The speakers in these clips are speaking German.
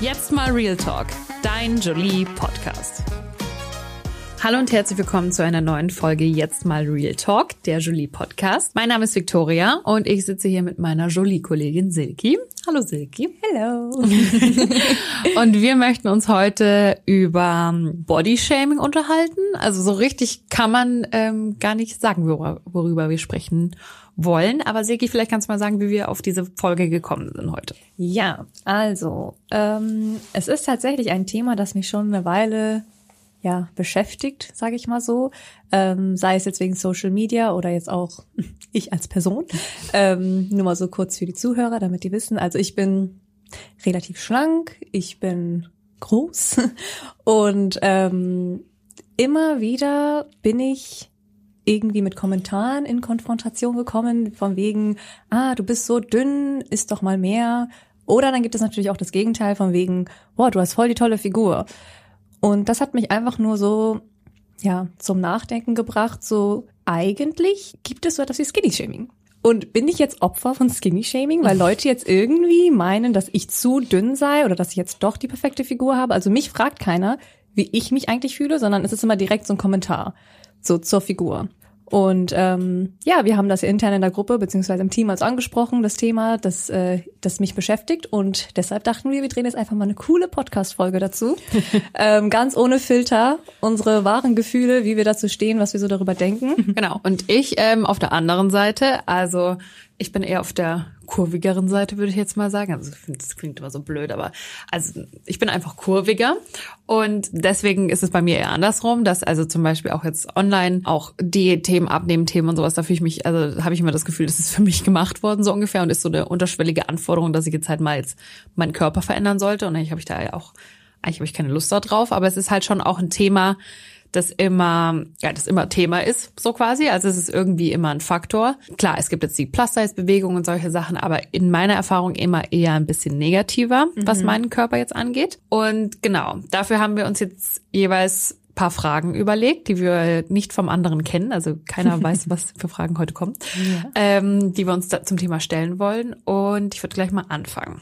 Jetzt mal Real Talk, dein Jolie Podcast. Hallo und herzlich willkommen zu einer neuen Folge Jetzt mal Real Talk, der Jolie Podcast. Mein Name ist Victoria und ich sitze hier mit meiner Jolie-Kollegin Silki. Hallo Silki. Hello. und wir möchten uns heute über Bodyshaming unterhalten. Also so richtig kann man ähm, gar nicht sagen, worüber, worüber wir sprechen wollen. Aber Silki, vielleicht kannst du mal sagen, wie wir auf diese Folge gekommen sind heute. Ja, also ähm, es ist tatsächlich ein Thema, das mich schon eine Weile ja beschäftigt, sage ich mal so, ähm, sei es jetzt wegen Social Media oder jetzt auch ich als Person. Ähm, nur mal so kurz für die Zuhörer, damit die wissen. Also ich bin relativ schlank, ich bin groß und ähm, immer wieder bin ich irgendwie mit Kommentaren in Konfrontation gekommen, von wegen, ah, du bist so dünn, isst doch mal mehr. Oder dann gibt es natürlich auch das Gegenteil von wegen, boah, du hast voll die tolle Figur. Und das hat mich einfach nur so, ja, zum Nachdenken gebracht, so eigentlich gibt es so etwas wie Skinny-Shaming. Und bin ich jetzt Opfer von Skinny-Shaming, weil Leute jetzt irgendwie meinen, dass ich zu dünn sei oder dass ich jetzt doch die perfekte Figur habe? Also mich fragt keiner, wie ich mich eigentlich fühle, sondern es ist immer direkt so ein Kommentar so zur Figur. Und ähm, ja, wir haben das intern in der Gruppe beziehungsweise im Team als angesprochen, das Thema, das, äh, das mich beschäftigt. Und deshalb dachten wir, wir drehen jetzt einfach mal eine coole Podcast-Folge dazu. ähm, ganz ohne Filter, unsere wahren Gefühle, wie wir dazu stehen, was wir so darüber denken. Genau. Und ich ähm, auf der anderen Seite, also ich bin eher auf der kurvigeren Seite, würde ich jetzt mal sagen. Also ich finde, das klingt immer so blöd, aber also ich bin einfach kurviger. Und deswegen ist es bei mir eher andersrum, dass also zum Beispiel auch jetzt online auch die Themen abnehmen, Themen und sowas, da fühle ich mich, also habe ich immer das Gefühl, das ist für mich gemacht worden so ungefähr und ist so eine unterschwellige Anforderung, dass ich jetzt halt mal jetzt meinen Körper verändern sollte. Und eigentlich habe ich da ja auch, eigentlich habe ich keine Lust darauf, aber es ist halt schon auch ein Thema, das immer, ja, das immer Thema ist, so quasi. Also es ist irgendwie immer ein Faktor. Klar, es gibt jetzt die Plus-Size-Bewegung und solche Sachen, aber in meiner Erfahrung immer eher ein bisschen negativer, mhm. was meinen Körper jetzt angeht. Und genau, dafür haben wir uns jetzt jeweils paar Fragen überlegt, die wir nicht vom anderen kennen. Also keiner weiß, was für Fragen heute kommen, ja. ähm, die wir uns da zum Thema stellen wollen. Und ich würde gleich mal anfangen.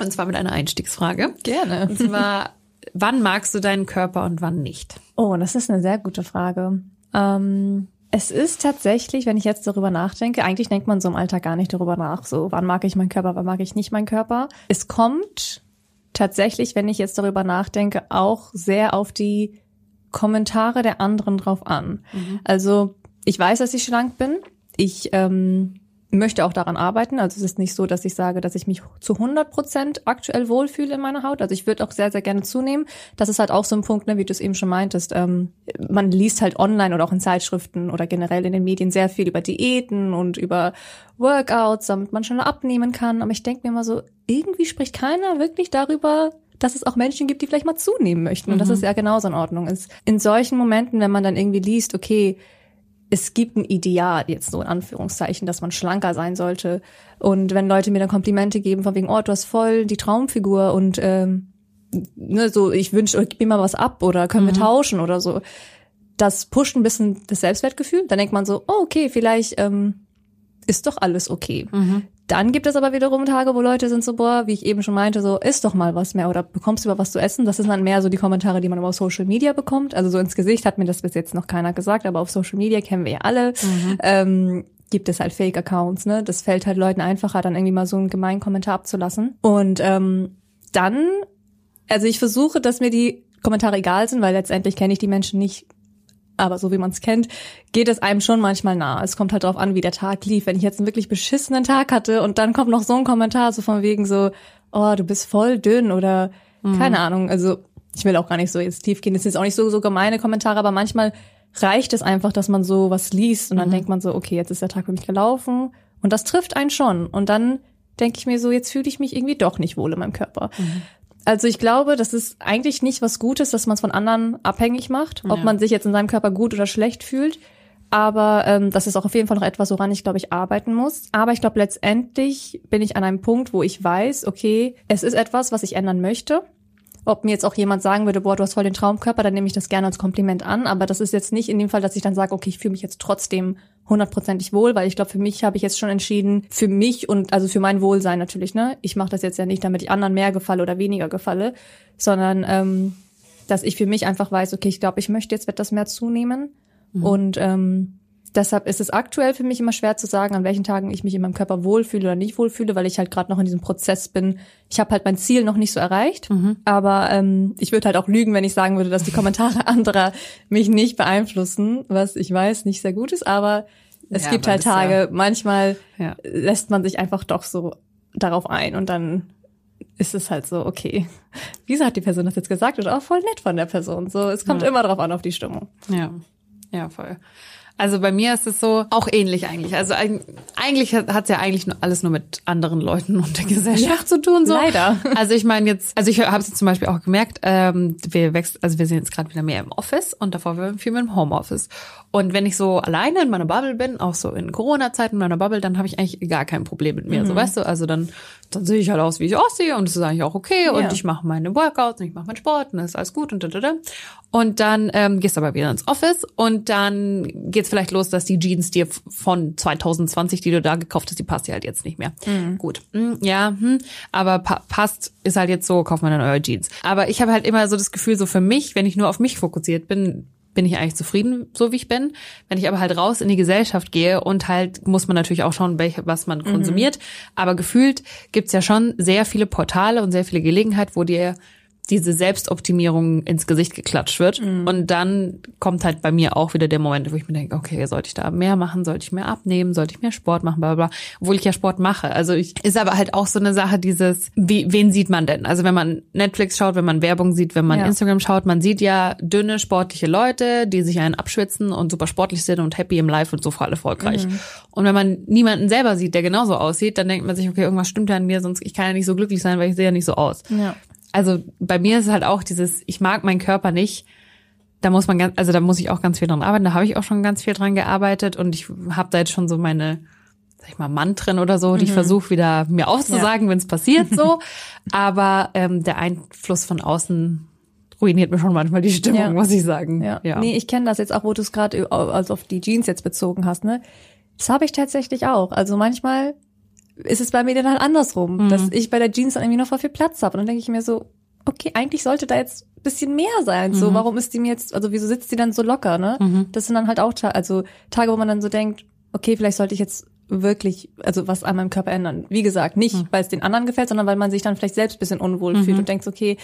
Und zwar mit einer Einstiegsfrage. Gerne. Und zwar, wann magst du deinen Körper und wann nicht? Oh, das ist eine sehr gute Frage. Ähm, es ist tatsächlich, wenn ich jetzt darüber nachdenke, eigentlich denkt man so im Alltag gar nicht darüber nach, so wann mag ich meinen Körper, wann mag ich nicht meinen Körper. Es kommt tatsächlich, wenn ich jetzt darüber nachdenke, auch sehr auf die Kommentare der anderen drauf an. Mhm. Also ich weiß, dass ich schlank bin. Ich ähm, möchte auch daran arbeiten. Also es ist nicht so, dass ich sage, dass ich mich zu 100 Prozent aktuell wohlfühle in meiner Haut. Also ich würde auch sehr, sehr gerne zunehmen. Das ist halt auch so ein Punkt, ne, wie du es eben schon meintest. Ähm, man liest halt online oder auch in Zeitschriften oder generell in den Medien sehr viel über Diäten und über Workouts, damit man schneller abnehmen kann. Aber ich denke mir immer so, irgendwie spricht keiner wirklich darüber, dass es auch Menschen gibt, die vielleicht mal zunehmen möchten. Und mhm. das ist ja genauso in Ordnung. Ist in solchen Momenten, wenn man dann irgendwie liest, okay, es gibt ein Ideal, jetzt so in Anführungszeichen, dass man schlanker sein sollte. Und wenn Leute mir dann Komplimente geben, von wegen, oh, du hast voll die Traumfigur und ähm, ne, so, ich wünsche, gib mir mal was ab oder können mhm. wir tauschen oder so. Das pusht ein bisschen das Selbstwertgefühl. Dann denkt man so, oh, okay, vielleicht ähm, ist doch alles okay. Mhm. Dann gibt es aber wiederum Tage, wo Leute sind so, boah, wie ich eben schon meinte, so, isst doch mal was mehr oder bekommst du über was zu essen. Das sind dann mehr so die Kommentare, die man über Social Media bekommt. Also so ins Gesicht hat mir das bis jetzt noch keiner gesagt, aber auf Social Media kennen wir ja alle. Mhm. Ähm, gibt es halt Fake-Accounts, ne? Das fällt halt Leuten einfacher, dann irgendwie mal so einen gemeinen Kommentar abzulassen. Und ähm, dann, also ich versuche, dass mir die Kommentare egal sind, weil letztendlich kenne ich die Menschen nicht aber so wie man es kennt, geht es einem schon manchmal nah. Es kommt halt darauf an, wie der Tag lief. Wenn ich jetzt einen wirklich beschissenen Tag hatte und dann kommt noch so ein Kommentar so von wegen so, oh, du bist voll dünn oder mhm. keine Ahnung. Also ich will auch gar nicht so jetzt tief gehen. Das sind jetzt auch nicht so, so gemeine Kommentare, aber manchmal reicht es einfach, dass man so was liest und dann mhm. denkt man so, okay, jetzt ist der Tag für mich gelaufen und das trifft einen schon. Und dann denke ich mir so, jetzt fühle ich mich irgendwie doch nicht wohl in meinem Körper. Mhm. Also ich glaube, das ist eigentlich nicht was Gutes, dass man es von anderen abhängig macht, ob ja. man sich jetzt in seinem Körper gut oder schlecht fühlt. Aber ähm, das ist auch auf jeden Fall noch etwas, woran ich, glaube ich, arbeiten muss. Aber ich glaube, letztendlich bin ich an einem Punkt, wo ich weiß, okay, es ist etwas, was ich ändern möchte. Ob mir jetzt auch jemand sagen würde, boah, du hast voll den Traumkörper, dann nehme ich das gerne als Kompliment an. Aber das ist jetzt nicht in dem Fall, dass ich dann sage, okay, ich fühle mich jetzt trotzdem hundertprozentig wohl, weil ich glaube, für mich habe ich jetzt schon entschieden, für mich und also für mein Wohlsein natürlich, ne? Ich mache das jetzt ja nicht, damit ich anderen mehr gefalle oder weniger gefalle, sondern ähm, dass ich für mich einfach weiß, okay, ich glaube, ich möchte jetzt etwas mehr zunehmen. Mhm. Und ähm, deshalb ist es aktuell für mich immer schwer zu sagen, an welchen Tagen ich mich in meinem Körper wohlfühle oder nicht wohlfühle, weil ich halt gerade noch in diesem Prozess bin. Ich habe halt mein Ziel noch nicht so erreicht, mhm. aber ähm, ich würde halt auch lügen, wenn ich sagen würde, dass die Kommentare anderer mich nicht beeinflussen, was ich weiß nicht sehr gut ist, aber es ja, gibt halt Tage, ja, manchmal ja. lässt man sich einfach doch so darauf ein und dann ist es halt so, okay, wieso hat die Person das jetzt gesagt? Oder auch voll nett von der Person. So, es kommt immer drauf an, auf die Stimmung. Ja, ja, voll. Also bei mir ist es so auch ähnlich eigentlich. Also eigentlich hat es ja eigentlich nur alles nur mit anderen Leuten und der Gesellschaft ja, zu tun. So. Leider. Also ich meine jetzt, also ich habe es zum Beispiel auch gemerkt, ähm, wir wächst, also wir sind jetzt gerade wieder mehr im Office und davor waren wir viel mehr im Homeoffice. Und wenn ich so alleine in meiner Bubble bin, auch so in Corona-Zeiten in meiner Bubble, dann habe ich eigentlich gar kein Problem mit mir. Mhm. So weißt du, also dann dann sehe ich halt aus, wie ich aussehe und das ist eigentlich auch okay ja. und ich mache meine Workouts und ich mache meinen Sport und das ist alles gut und da, da, da. Und dann ähm, gehst du aber wieder ins Office und dann geht's vielleicht los, dass die Jeans dir von 2020, die du da gekauft hast, die passt dir halt jetzt nicht mehr. Mhm. Gut, hm, ja, hm. aber pa passt ist halt jetzt so, kauft man dann eure Jeans. Aber ich habe halt immer so das Gefühl, so für mich, wenn ich nur auf mich fokussiert bin, bin ich eigentlich zufrieden, so wie ich bin. Wenn ich aber halt raus in die Gesellschaft gehe und halt muss man natürlich auch schauen, welche, was man konsumiert. Mhm. Aber gefühlt gibt's ja schon sehr viele Portale und sehr viele Gelegenheiten, wo dir diese Selbstoptimierung ins Gesicht geklatscht wird. Mhm. Und dann kommt halt bei mir auch wieder der Moment, wo ich mir denke, okay, sollte ich da mehr machen, sollte ich mehr abnehmen, sollte ich mehr Sport machen, bla bla, bla. obwohl ich ja Sport mache. Also ich ist aber halt auch so eine Sache, dieses, wie, wen sieht man denn? Also wenn man Netflix schaut, wenn man Werbung sieht, wenn man ja. Instagram schaut, man sieht ja dünne, sportliche Leute, die sich einen abschwitzen und super sportlich sind und happy im Life und so voll erfolgreich. Mhm. Und wenn man niemanden selber sieht, der genauso aussieht, dann denkt man sich, okay, irgendwas stimmt ja an mir, sonst ich kann ja nicht so glücklich sein, weil ich sehe ja nicht so aus. Ja also bei mir ist es halt auch dieses, ich mag meinen Körper nicht. Da muss man ganz, also da muss ich auch ganz viel dran arbeiten. Da habe ich auch schon ganz viel dran gearbeitet und ich habe da jetzt schon so meine, sag ich mal, Mantren oder so, die mhm. ich versuche wieder mir auszusagen, ja. wenn es passiert so. Aber ähm, der Einfluss von außen ruiniert mir schon manchmal die Stimmung, ja. muss ich sagen. Ja. ja. Nee, ich kenne das jetzt auch, wo du es gerade also auf die Jeans jetzt bezogen hast, ne? Das habe ich tatsächlich auch. Also manchmal ist es bei mir dann halt andersrum, mhm. dass ich bei der Jeans dann irgendwie noch voll viel Platz habe. Und dann denke ich mir so, okay, eigentlich sollte da jetzt bisschen mehr sein. So, mhm. warum ist die mir jetzt, also wieso sitzt die dann so locker, ne? Mhm. Das sind dann halt auch Tage, also Tage, wo man dann so denkt, okay, vielleicht sollte ich jetzt wirklich, also was an meinem Körper ändern. Wie gesagt, nicht, mhm. weil es den anderen gefällt, sondern weil man sich dann vielleicht selbst bisschen unwohl fühlt mhm. und denkt, okay,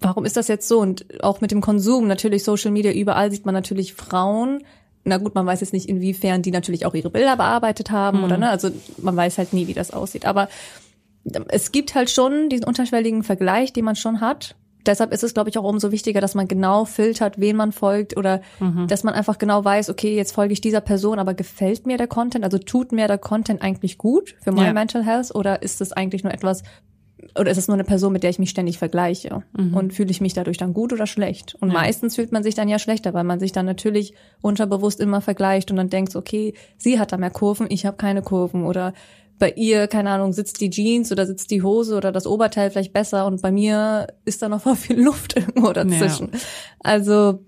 warum ist das jetzt so? Und auch mit dem Konsum, natürlich Social Media, überall sieht man natürlich Frauen, na gut, man weiß jetzt nicht, inwiefern die natürlich auch ihre Bilder bearbeitet haben mhm. oder ne, also man weiß halt nie, wie das aussieht. Aber es gibt halt schon diesen unterschwelligen Vergleich, den man schon hat. Deshalb ist es, glaube ich, auch umso wichtiger, dass man genau filtert, wen man folgt oder mhm. dass man einfach genau weiß, okay, jetzt folge ich dieser Person, aber gefällt mir der Content? Also tut mir der Content eigentlich gut für mein ja. Mental Health oder ist es eigentlich nur etwas, oder ist es nur eine Person, mit der ich mich ständig vergleiche? Mhm. Und fühle ich mich dadurch dann gut oder schlecht? Und ja. meistens fühlt man sich dann ja schlechter, weil man sich dann natürlich unterbewusst immer vergleicht und dann denkt, okay, sie hat da mehr Kurven, ich habe keine Kurven. Oder bei ihr, keine Ahnung, sitzt die Jeans oder sitzt die Hose oder das Oberteil vielleicht besser und bei mir ist da noch voll viel Luft irgendwo dazwischen. Ja. Also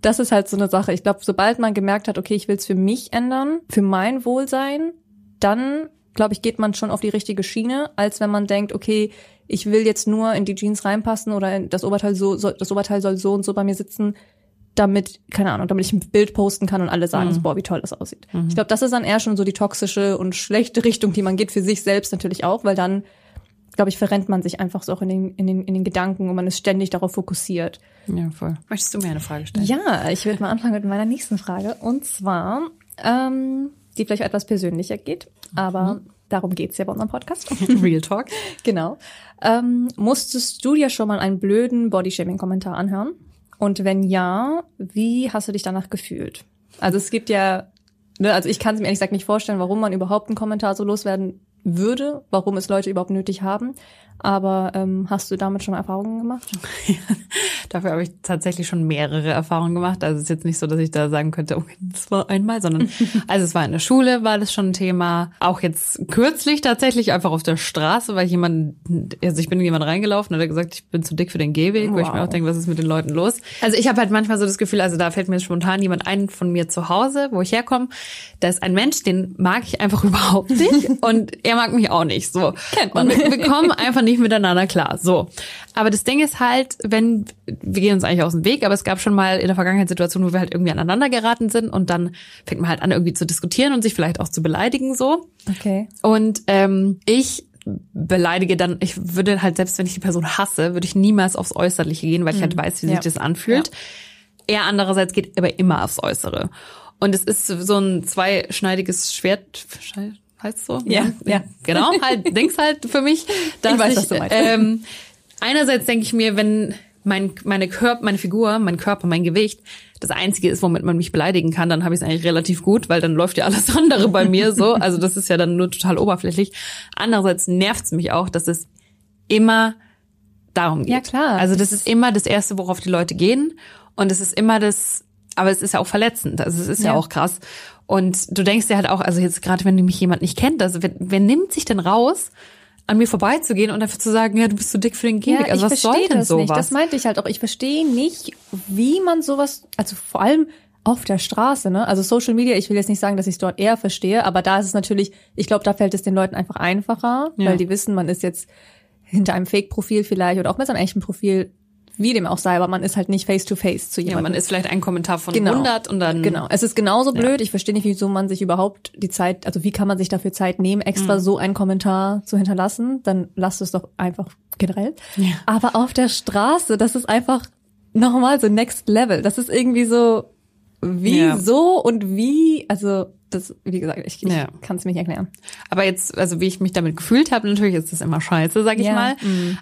das ist halt so eine Sache. Ich glaube, sobald man gemerkt hat, okay, ich will es für mich ändern, für mein Wohlsein, dann glaube ich, geht man schon auf die richtige Schiene, als wenn man denkt, okay, ich will jetzt nur in die Jeans reinpassen oder das Oberteil so, so das Oberteil soll so und so bei mir sitzen, damit, keine Ahnung, damit ich ein Bild posten kann und alle sagen, mhm. so, boah, wie toll das aussieht. Mhm. Ich glaube, das ist dann eher schon so die toxische und schlechte Richtung, die man geht für sich selbst natürlich auch, weil dann, glaube ich, verrennt man sich einfach so auch in den, in den, in den Gedanken und man ist ständig darauf fokussiert. Ja, voll. Möchtest du mir eine Frage stellen? Ja, ich würde mal anfangen mit meiner nächsten Frage. Und zwar, ähm, die vielleicht etwas persönlicher geht, aber mhm. darum geht's ja bei unserem Podcast. Real Talk. genau. Ähm, musstest du dir schon mal einen blöden Bodyshaming-Kommentar anhören? Und wenn ja, wie hast du dich danach gefühlt? Also es gibt ja, ne, also ich kann es mir ehrlich gesagt nicht vorstellen, warum man überhaupt einen Kommentar so loswerden würde, warum es Leute überhaupt nötig haben. Aber ähm, hast du damit schon Erfahrungen gemacht? Dafür habe ich tatsächlich schon mehrere Erfahrungen gemacht. Also es ist jetzt nicht so, dass ich da sagen könnte, okay, das war einmal, sondern also es war in der Schule, war das schon ein Thema. Auch jetzt kürzlich tatsächlich einfach auf der Straße, weil jemand, also ich bin in jemand reingelaufen und hat gesagt, ich bin zu dick für den Gehweg, wow. wo ich mir auch denke, was ist mit den Leuten los? Also ich habe halt manchmal so das Gefühl, also da fällt mir spontan jemand ein von mir zu Hause, wo ich herkomme. Da ist ein Mensch, den mag ich einfach überhaupt nicht und er mag mich auch nicht. So. Kennt man. Und wir, wir kommen einfach nicht miteinander klar. So. Aber das Ding ist halt, wenn, wir gehen uns eigentlich aus dem Weg, aber es gab schon mal in der Vergangenheit Situationen, wo wir halt irgendwie aneinander geraten sind und dann fängt man halt an, irgendwie zu diskutieren und sich vielleicht auch zu beleidigen, so. Okay. Und ähm, ich beleidige dann, ich würde halt, selbst wenn ich die Person hasse, würde ich niemals aufs Äußerliche gehen, weil ich halt weiß, wie Ja. sich das anfühlt. Er andererseits geht aber immer aufs Äußere. Und es ist so ein zweischneidiges Schwert, heißt so? Ja, ja. Genau, halt, denkst halt für mich, dass ich, weiß, was du meinst. ähm, einerseits denke ich mir, wenn mein, meine Körper, meine Figur, mein Körper, mein Gewicht das einzige ist, womit man mich beleidigen kann, dann habe ich es eigentlich relativ gut, weil dann läuft ja alles andere bei mir so. Also das ist ja dann nur total oberflächlich. Andererseits nervt es mich auch, dass es immer darum geht. Ja, klar. Also das ist immer das Erste, worauf die Leute gehen. Und es ist immer das, aber es ist ja auch verletzend. Also es ist ja, Ja. auch krass. Und du denkst dir halt auch, also jetzt gerade wenn mich jemand nicht kennt, also wer, wer nimmt sich denn raus, an mir vorbeizugehen und einfach zu sagen, ja, du bist zu dick für den Gehweg. also was soll verstehe denn das sowas? nicht. Das meinte ich halt auch. Ich verstehe nicht, wie man sowas, also vor allem auf der Straße, ne? Also Social Media, ich will jetzt nicht sagen, dass ich es dort eher verstehe, aber da ist es natürlich, ich glaube, da fällt es den Leuten einfach einfacher, Ja. weil die wissen, man ist jetzt hinter einem Fake-Profil vielleicht oder auch mit seinem echten Profil, wie dem auch sei, aber man ist halt nicht face to face zu ja, jemandem. man ist vielleicht ein Kommentar von Genau. 100 und dann Genau. Es ist genauso blöd. Ich verstehe nicht, wieso man sich überhaupt die Zeit, also wie kann man sich dafür Zeit nehmen, extra Mhm. so einen Kommentar zu hinterlassen? Dann lasst es doch einfach generell. Ja. Aber auf der Straße, das ist einfach nochmal so next level. Das ist irgendwie so, Ja. wieso und wie, also das, wie gesagt, ich, ich Ja. kann es mir nicht erklären. Aber jetzt, also wie ich mich damit gefühlt habe, natürlich ist das immer scheiße, sag ich Ja. mal.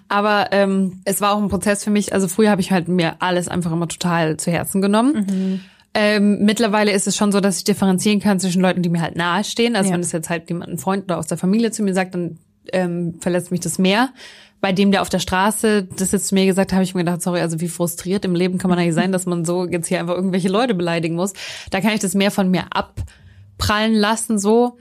Aber ähm, es war auch ein Prozess für mich. Also früher habe ich halt mir alles einfach immer total zu Herzen genommen. Ähm, mittlerweile ist es schon so, dass ich differenzieren kann zwischen Leuten, die mir halt nahestehen. Also Ja. wenn es jetzt halt jemand, ein Freund oder aus der Familie zu mir sagt, dann ähm, verletzt mich das mehr. Bei dem, der auf der Straße das jetzt zu mir gesagt hat, habe ich mir gedacht, sorry, also wie frustriert im Leben kann man eigentlich sein, dass man so jetzt hier einfach irgendwelche Leute beleidigen muss. Da kann ich das mehr von mir abprallen lassen, so.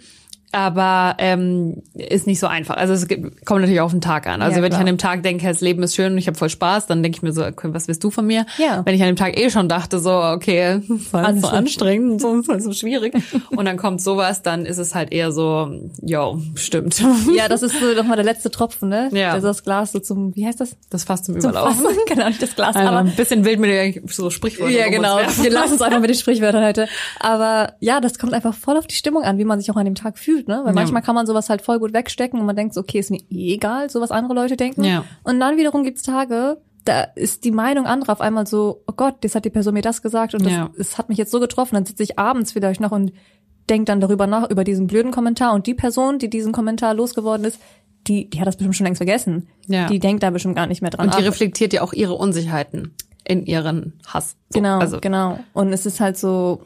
Aber ähm, ist nicht so einfach. Also es gibt, kommt natürlich auf den Tag an. Also Ja, wenn ich klar. an dem Tag denke, das Leben ist schön und ich habe voll Spaß, dann denke ich mir so, okay, was willst du von mir? Ja. Wenn ich an dem Tag eh schon dachte, so, okay, war so anstrengend und so, so schwierig. und dann kommt sowas, dann ist es halt eher so, yo, stimmt. Ja, das ist so nochmal der letzte Tropfen, ne? Ja. Also das Glas so zum, wie heißt das? Das fast zum Zum Überlaufen. Fassen. Genau, nicht das Glas, Also aber ein bisschen wild mit den so Sprichwörtern. Ja, genau. Wir lassen es einfach mit den Sprichwörtern heute. Aber ja, das kommt einfach voll auf die Stimmung an, wie man sich auch an dem Tag fühlt, ne? Weil Ja. manchmal kann man sowas halt voll gut wegstecken und man denkt so, okay, ist mir eh egal, so was andere Leute denken. Ja. Und dann wiederum gibt's Tage, da ist die Meinung anderer auf einmal so, oh Gott, jetzt hat die Person mir das gesagt und das, Ja. das hat mich jetzt so getroffen. Dann sitze ich abends vielleicht noch und denk dann darüber nach, über diesen blöden Kommentar. Und die Person, die diesen Kommentar losgeworden ist, die, die hat das bestimmt schon längst vergessen. Ja. Die denkt da bestimmt gar nicht mehr dran. Und die Aber- reflektiert ja auch ihre Unsicherheiten in ihren Hass. So, Genau, Also, genau. Und es ist halt so,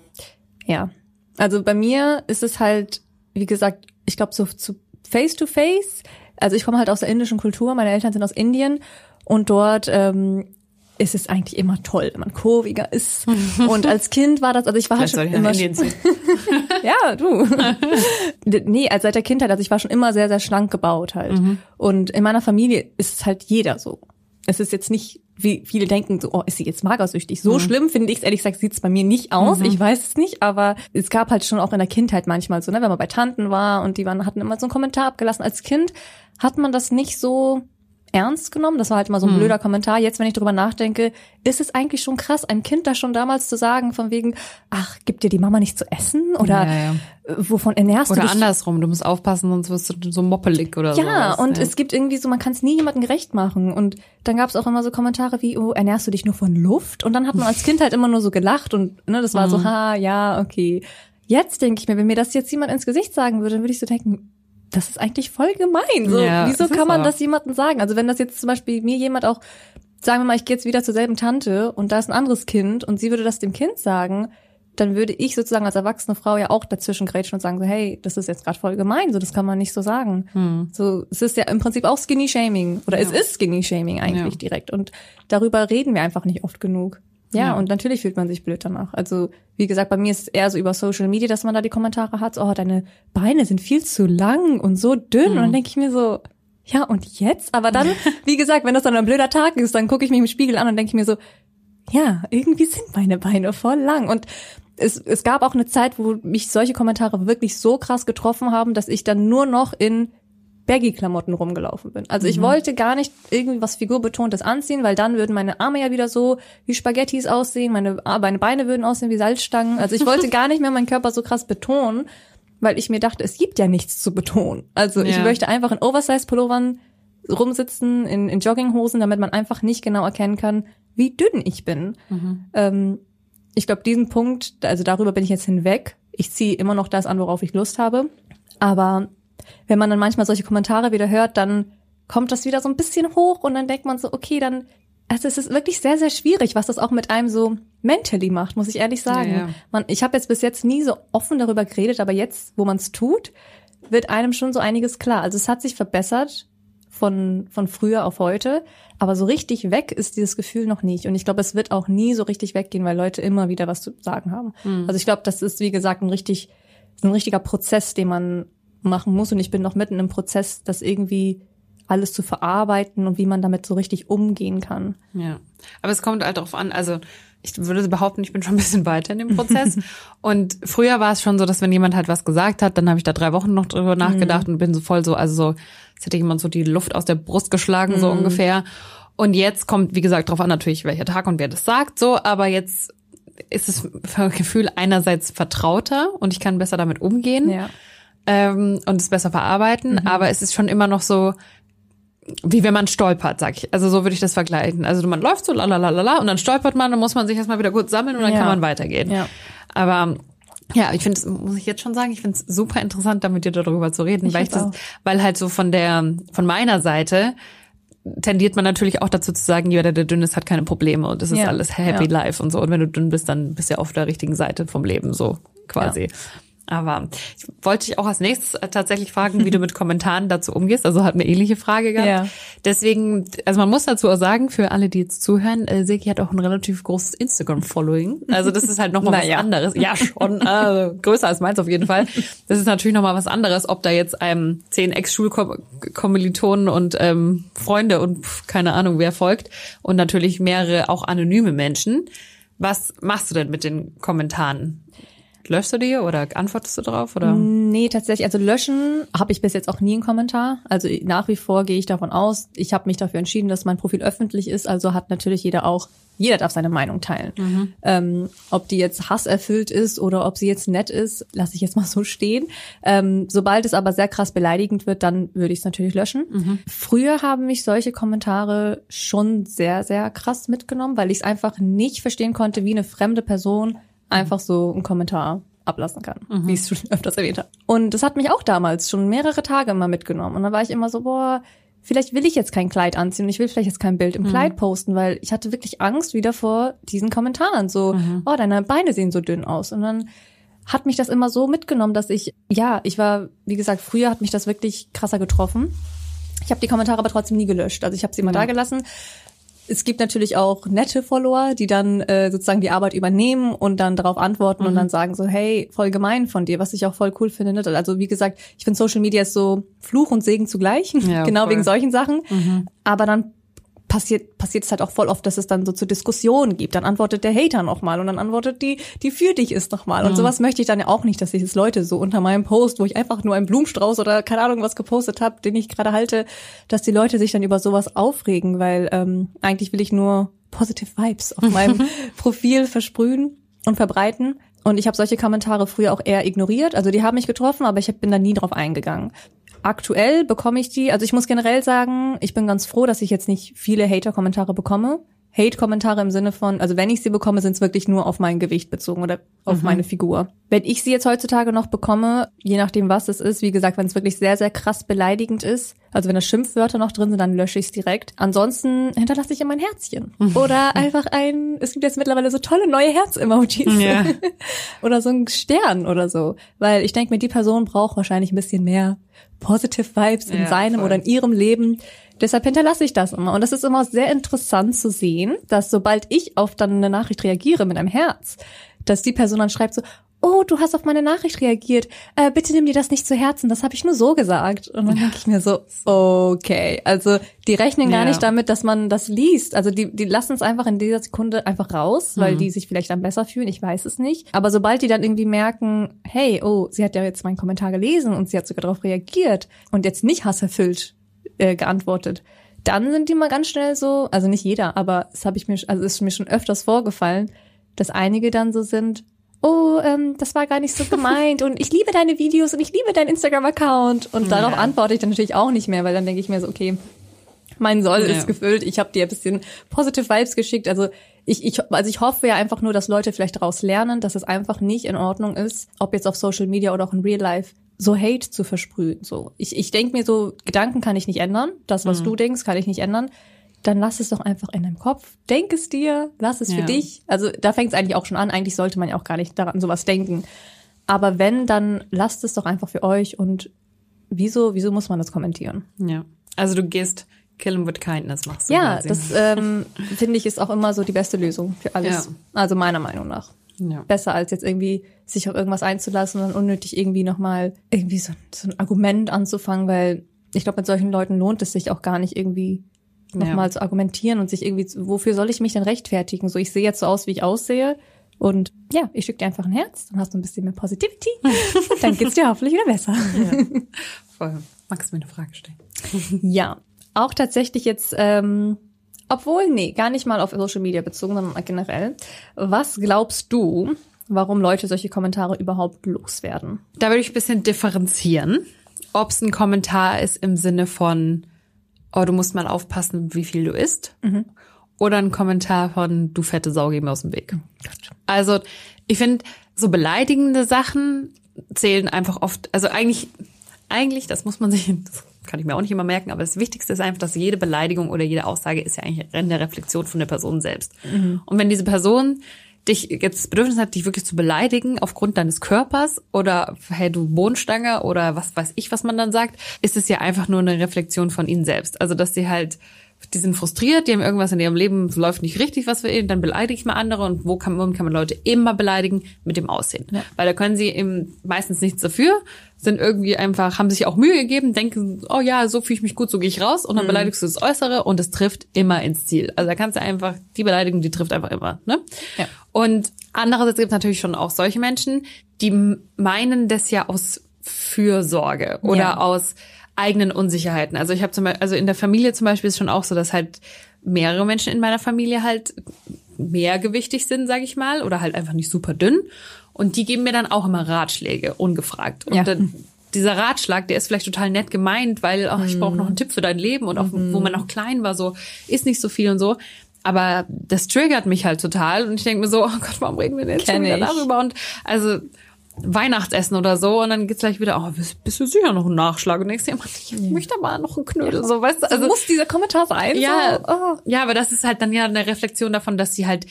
ja. Also bei mir ist es halt, wie gesagt, ich glaube so zu face to face. Also ich komme halt aus der indischen Kultur, meine Eltern sind aus Indien und dort ähm, ist es eigentlich immer toll, wenn man kurviger ist. und als Kind war das, also ich war halt schon immer ziehen. ja, du. nee, also seit der Kindheit, also ich war schon immer sehr, sehr schlank gebaut halt. Und in meiner Familie ist es halt jeder so. Es ist jetzt nicht, wie viele denken, so, oh, ist sie jetzt magersüchtig? So schlimm finde ich es, ehrlich gesagt, sieht es bei mir nicht aus. Ich weiß es nicht, aber es gab halt schon auch in der Kindheit manchmal so, ne, wenn man bei Tanten war und die waren, hatten immer so einen Kommentar abgelassen. Als Kind hat man das nicht so ernst genommen. Das war halt immer so ein blöder Kommentar. Jetzt, wenn ich drüber nachdenke, ist es eigentlich schon krass, einem Kind das schon damals zu sagen, von wegen, ach, gibt dir die Mama nicht zu essen? Oder Ja, ja. äh, wovon ernährst Oder du dich? andersrum, du musst aufpassen, sonst wirst du so moppelig oder so. Ja, und es gibt irgendwie so, man kann es nie jemandem gerecht machen. Und dann gab es auch immer so Kommentare wie, oh, ernährst du dich nur von Luft? Und dann hat man als Kind halt immer nur so gelacht und ne, das war so, ha, ja, okay. Jetzt denke ich mir, wenn mir das jetzt jemand ins Gesicht sagen würde, dann würde ich so denken, das ist eigentlich voll gemein. So, Ja, wieso kann man auch. das jemandem sagen? Also wenn das jetzt zum Beispiel mir jemand auch, sagen wir mal, ich gehe jetzt wieder zur selben Tante und da ist ein anderes Kind und sie würde das dem Kind sagen, dann würde ich sozusagen als erwachsene Frau ja auch dazwischen grätschen und sagen so, hey, das ist jetzt gerade voll gemein, so das kann man nicht so sagen. Hm. So, es ist ja im Prinzip auch Skinny Shaming oder ja. es ist Skinny Shaming eigentlich ja. direkt und darüber reden wir einfach nicht oft genug. Ja, ja, und natürlich fühlt man sich blöd danach. Also, wie gesagt, bei mir ist es eher so über Social Media, dass man da die Kommentare hat, so, oh, deine Beine sind viel zu lang und so dünn. Mhm. Und dann denke ich mir so, ja, und jetzt? Aber dann, wie gesagt, wenn das dann ein blöder Tag ist, dann gucke ich mich im Spiegel an und denke ich mir so, ja, irgendwie sind meine Beine voll lang. Und es, es gab auch eine Zeit, wo mich solche Kommentare wirklich so krass getroffen haben, dass ich dann nur noch in Baggy-Klamotten rumgelaufen bin. Also ich mhm. wollte gar nicht irgendwie was Figurbetontes anziehen, weil dann würden meine Arme ja wieder so wie Spaghettis aussehen, meine, meine Beine würden aussehen wie Salzstangen. Also ich wollte gar nicht mehr meinen Körper so krass betonen, weil ich mir dachte, es gibt ja nichts zu betonen. Also ja. ich möchte einfach in Oversize-Pullovern rumsitzen, in, in Jogginghosen, damit man einfach nicht genau erkennen kann, wie dünn ich bin. Mhm. Ähm, ich glaube, diesen Punkt, also darüber bin ich jetzt hinweg. Ich ziehe immer noch das an, worauf ich Lust habe. Aber wenn man dann manchmal solche Kommentare wieder hört, dann kommt das wieder so ein bisschen hoch und dann denkt man so, okay, dann, also es ist wirklich sehr, sehr schwierig, was das auch mit einem so mentally macht, muss ich ehrlich sagen. Ja, ja. Man, ich habe jetzt bis jetzt nie so offen darüber geredet, aber jetzt, wo man es tut, wird einem schon so einiges klar. Also es hat sich verbessert von, von früher auf heute, aber so richtig weg ist dieses Gefühl noch nicht. Und ich glaube, es wird auch nie so richtig weggehen, weil Leute immer wieder was zu sagen haben. Mhm. Also ich glaube, das ist, wie gesagt, ein richtig, ein richtiger Prozess, den man machen muss. Und ich bin noch mitten im Prozess, das irgendwie alles zu verarbeiten und wie man damit so richtig umgehen kann. Ja. Aber es kommt halt darauf an, also ich würde behaupten, ich bin schon ein bisschen weiter in dem Prozess. und früher war es schon so, dass wenn jemand halt was gesagt hat, dann habe ich da drei Wochen noch drüber nachgedacht mhm. und bin so voll so, also so, als hätte jemand so die Luft aus der Brust geschlagen, mhm. so ungefähr. Und jetzt kommt, wie gesagt, darauf an natürlich, welcher Tag und wer das sagt, so, aber jetzt ist das Gefühl einerseits vertrauter und ich kann besser damit umgehen. Ja ähm, und es besser verarbeiten. Mhm. Aber es ist schon immer noch so, wie wenn man stolpert, sag ich. Also so würde ich das vergleichen. Also man läuft so lalalala und dann stolpert man, dann muss man sich erstmal wieder gut sammeln und dann ja. kann man weitergehen. Ja. Aber ja, ich finde es, muss ich jetzt schon sagen, ich finde es super interessant, da mit dir darüber zu reden, ich weil ich das, weil halt so von der, von meiner Seite tendiert man natürlich auch dazu zu sagen, jeder, der dünn ist, hat keine Probleme und das ist ja. alles happy life und so. Und wenn du dünn bist, dann bist du ja auf der richtigen Seite vom Leben, so quasi. Aber ich wollte dich auch als nächstes äh, tatsächlich fragen, wie du mit Kommentaren dazu umgehst. Also hat eine ähnliche Frage gehabt. Ja. Deswegen, also man muss dazu auch sagen, für alle, die jetzt zuhören, äh, Seki hat auch ein relativ großes Instagram-Following. Also das ist halt nochmal naja. was anderes. Ja, schon. Äh, größer als meins auf jeden Fall. Das ist natürlich nochmal was anderes, ob da jetzt einem zehn Ex-Schulkommilitonen und ähm, Freunde und pf, keine Ahnung wer folgt und natürlich mehrere auch anonyme Menschen. Was machst du denn mit den Kommentaren? Löschst du die oder antwortest du drauf oder? Nee, tatsächlich. Also löschen habe ich bis jetzt auch nie einen Kommentar. Also nach wie vor gehe ich davon aus. Ich habe mich dafür entschieden, dass mein Profil öffentlich ist. Also hat natürlich jeder auch, jeder darf seine Meinung teilen. Mhm. Ähm, ob die jetzt hasserfüllt ist oder ob sie jetzt nett ist, lasse ich jetzt mal so stehen. Ähm, sobald es aber sehr krass beleidigend wird, dann würde ich es natürlich löschen. Mhm. Früher haben mich solche Kommentare schon sehr, sehr krass mitgenommen, weil ich es einfach nicht verstehen konnte, wie eine fremde Person einfach so einen Kommentar ablassen kann, mhm. wie ich es schon öfters erwähnt habe. Und das hat mich auch damals schon mehrere Tage immer mitgenommen. Und dann war ich immer so, boah, vielleicht will ich jetzt kein Kleid anziehen und ich will vielleicht jetzt kein Bild im mhm. Kleid posten, weil ich hatte wirklich Angst wieder vor diesen Kommentaren. So, mhm. oh, deine Beine sehen so dünn aus. Und dann hat mich das immer so mitgenommen, dass ich, ja, ich war, wie gesagt, früher hat mich das wirklich krasser getroffen. Ich habe die Kommentare aber trotzdem nie gelöscht. Also ich habe sie immer ja. da gelassen, es gibt natürlich auch nette Follower, die dann äh, sozusagen die Arbeit übernehmen und dann darauf antworten mhm. und dann sagen so, hey, voll gemein von dir, was ich auch voll cool finde. Ne? Also wie gesagt, ich finde Social Media ist so Fluch und Segen zugleich, ja, genau voll. wegen solchen Sachen. Mhm. Aber dann passiert passiert es halt auch voll oft, dass es dann so zu Diskussionen gibt. Dann antwortet der Hater nochmal und dann antwortet die, die für dich ist nochmal. Mhm. Und sowas möchte ich dann ja auch nicht, dass sich jetzt Leute so unter meinem Post, wo ich einfach nur einen Blumenstrauß oder keine Ahnung was gepostet habe, den ich gerade halte, dass die Leute sich dann über sowas aufregen, weil ähm, eigentlich will ich nur positive Vibes auf meinem Profil versprühen und verbreiten. Und ich habe solche Kommentare früher auch eher ignoriert. Also die haben mich getroffen, aber ich bin da nie drauf eingegangen. Aktuell bekomme ich die, also ich muss generell sagen, ich bin ganz froh, dass ich jetzt nicht viele Hater-Kommentare bekomme. Hate-Kommentare im Sinne von, also wenn ich sie bekomme, sind es wirklich nur auf mein Gewicht bezogen oder auf Mhm. meine Figur. Wenn ich sie jetzt heutzutage noch bekomme, je nachdem was es ist, wie gesagt, wenn es wirklich sehr, sehr krass beleidigend ist, also wenn da Schimpfwörter noch drin sind, dann lösche ich es direkt. Ansonsten hinterlasse ich immer ein Herzchen. Oder einfach ein, es gibt jetzt mittlerweile so tolle neue Herz-Emojis. Ja. oder so ein Stern oder so. Weil ich denke mir, die Person braucht wahrscheinlich ein bisschen mehr Positive Vibes in Ja, seinem voll. oder in ihrem Leben. Deshalb hinterlasse ich das immer. Und das ist immer sehr interessant zu sehen, dass sobald ich auf dann eine Nachricht reagiere mit einem Herz, dass die Person dann schreibt so, oh, du hast auf meine Nachricht reagiert. Äh, bitte nimm dir das nicht zu Herzen. Das habe ich nur so gesagt. Und dann denke ich mir so, okay. Also die rechnen gar Ja. nicht damit, dass man das liest. Also die, die lassen es einfach in dieser Sekunde einfach raus, weil die sich vielleicht dann besser fühlen. Ich weiß es nicht. Aber sobald die dann irgendwie merken, hey, oh, sie hat ja jetzt meinen Kommentar gelesen und sie hat sogar darauf reagiert und jetzt nicht hasserfüllt äh, geantwortet, dann sind die mal ganz schnell so, also nicht jeder, aber es habe ich mir, also es ist mir schon öfters vorgefallen, dass einige dann so sind, oh, ähm, das war gar nicht so gemeint und ich liebe deine Videos und ich liebe deinen Instagram-Account und darauf Ja. antworte ich dann natürlich auch nicht mehr, weil dann denke ich mir so, okay, mein Soll Ja. ist gefüllt, ich habe dir ein bisschen positive Vibes geschickt, also ich, ich, also ich hoffe ja einfach nur, dass Leute vielleicht daraus lernen, dass es einfach nicht in Ordnung ist, ob jetzt auf Social Media oder auch in Real Life, so Hate zu versprühen. So, ich, ich denke mir so, Gedanken kann ich nicht ändern. Das, was du denkst, kann ich nicht ändern. Dann lass es doch einfach in deinem Kopf. Denk es dir, lass es für Ja. dich. Also da fängt es eigentlich auch schon an. Eigentlich sollte man ja auch gar nicht daran sowas denken. Aber wenn, dann lasst es doch einfach für euch. Und wieso, wieso muss man das kommentieren? Ja. Also du gehst kill 'em with kindness, machst du Ja, quasi. das ähm, finde ich ist auch immer so die beste Lösung für alles. Ja. Also meiner Meinung nach. Ja. Besser als jetzt irgendwie sich auf irgendwas einzulassen und dann unnötig irgendwie nochmal irgendwie so, so ein Argument anzufangen, weil ich glaube, mit solchen Leuten lohnt es sich auch gar nicht irgendwie nochmal Ja. zu argumentieren und sich irgendwie, zu, wofür soll ich mich denn rechtfertigen? So, ich sehe jetzt so aus, wie ich aussehe. Und ja, ich schicke dir einfach ein Herz, dann hast du ein bisschen mehr Positivity. dann geht's dir hoffentlich wieder besser. Voll. Magst du mir eine Frage stellen? Ja, auch tatsächlich jetzt, ähm, obwohl, nee, gar nicht mal auf Social Media bezogen, sondern generell. Was glaubst du, warum Leute solche Kommentare überhaupt loswerden? Da würde ich ein bisschen differenzieren, ob es ein Kommentar ist im Sinne von, oh, du musst mal aufpassen, wie viel du isst. Oder ein Kommentar von, du fette Sau, geh mir aus dem Weg. Also ich finde, so beleidigende Sachen zählen einfach oft, also eigentlich, eigentlich, das muss man sich, das kann ich mir auch nicht immer merken, aber das Wichtigste ist einfach, dass jede Beleidigung oder jede Aussage ist ja eigentlich eine Reflexion von der Person selbst. Und wenn diese Person dich jetzt das Bedürfnis hat, dich wirklich zu beleidigen aufgrund deines Körpers oder hey du Bohnenstange oder was weiß ich, was man dann sagt, ist es ja einfach nur eine Reflexion von ihnen selbst. Also dass sie halt die sind frustriert, die haben irgendwas in ihrem Leben, es läuft nicht richtig, was für ihnen, dann beleidige ich mal andere und wo kann, womit kann man Leute immer beleidigen? Mit dem Aussehen. Weil da können sie eben meistens nichts dafür, sind irgendwie einfach, haben sich auch Mühe gegeben, denken, oh ja, so fühle ich mich gut, so gehe ich raus und dann beleidigst du das Äußere und es trifft immer ins Ziel. Also da kannst du einfach, die Beleidigung, die trifft einfach immer, ne? Ja. Und andererseits gibt es natürlich schon auch solche Menschen, die meinen das ja aus Fürsorge oder Ja. aus eigenen Unsicherheiten. Also ich habe zum Beispiel, also in der Familie zum Beispiel ist schon auch so, dass halt mehrere Menschen in meiner Familie halt mehrgewichtig sind, sage ich mal, oder halt einfach nicht super dünn. Und die geben mir dann auch immer Ratschläge, ungefragt. Und Ja. dann, dieser Ratschlag, der ist vielleicht total nett gemeint, weil ach, ich brauche noch Mhm. einen Tipp für dein Leben und auch wo man noch klein war, so ist nicht so viel und so. Aber das triggert mich halt total und ich denke mir so, oh Gott, warum reden wir denn jetzt schon Kenn wieder ich. darüber? Und also Weihnachtsessen oder so und dann geht's gleich wieder, oh, bist, bist du sicher noch ein Nachschlag? Und denkst dir immer, ich möchte aber noch einen Knödel, so, weißt du? Also muss dieser Kommentar sein? Ja, So? Oh. ja, aber das ist halt dann ja eine Reflexion davon, dass sie halt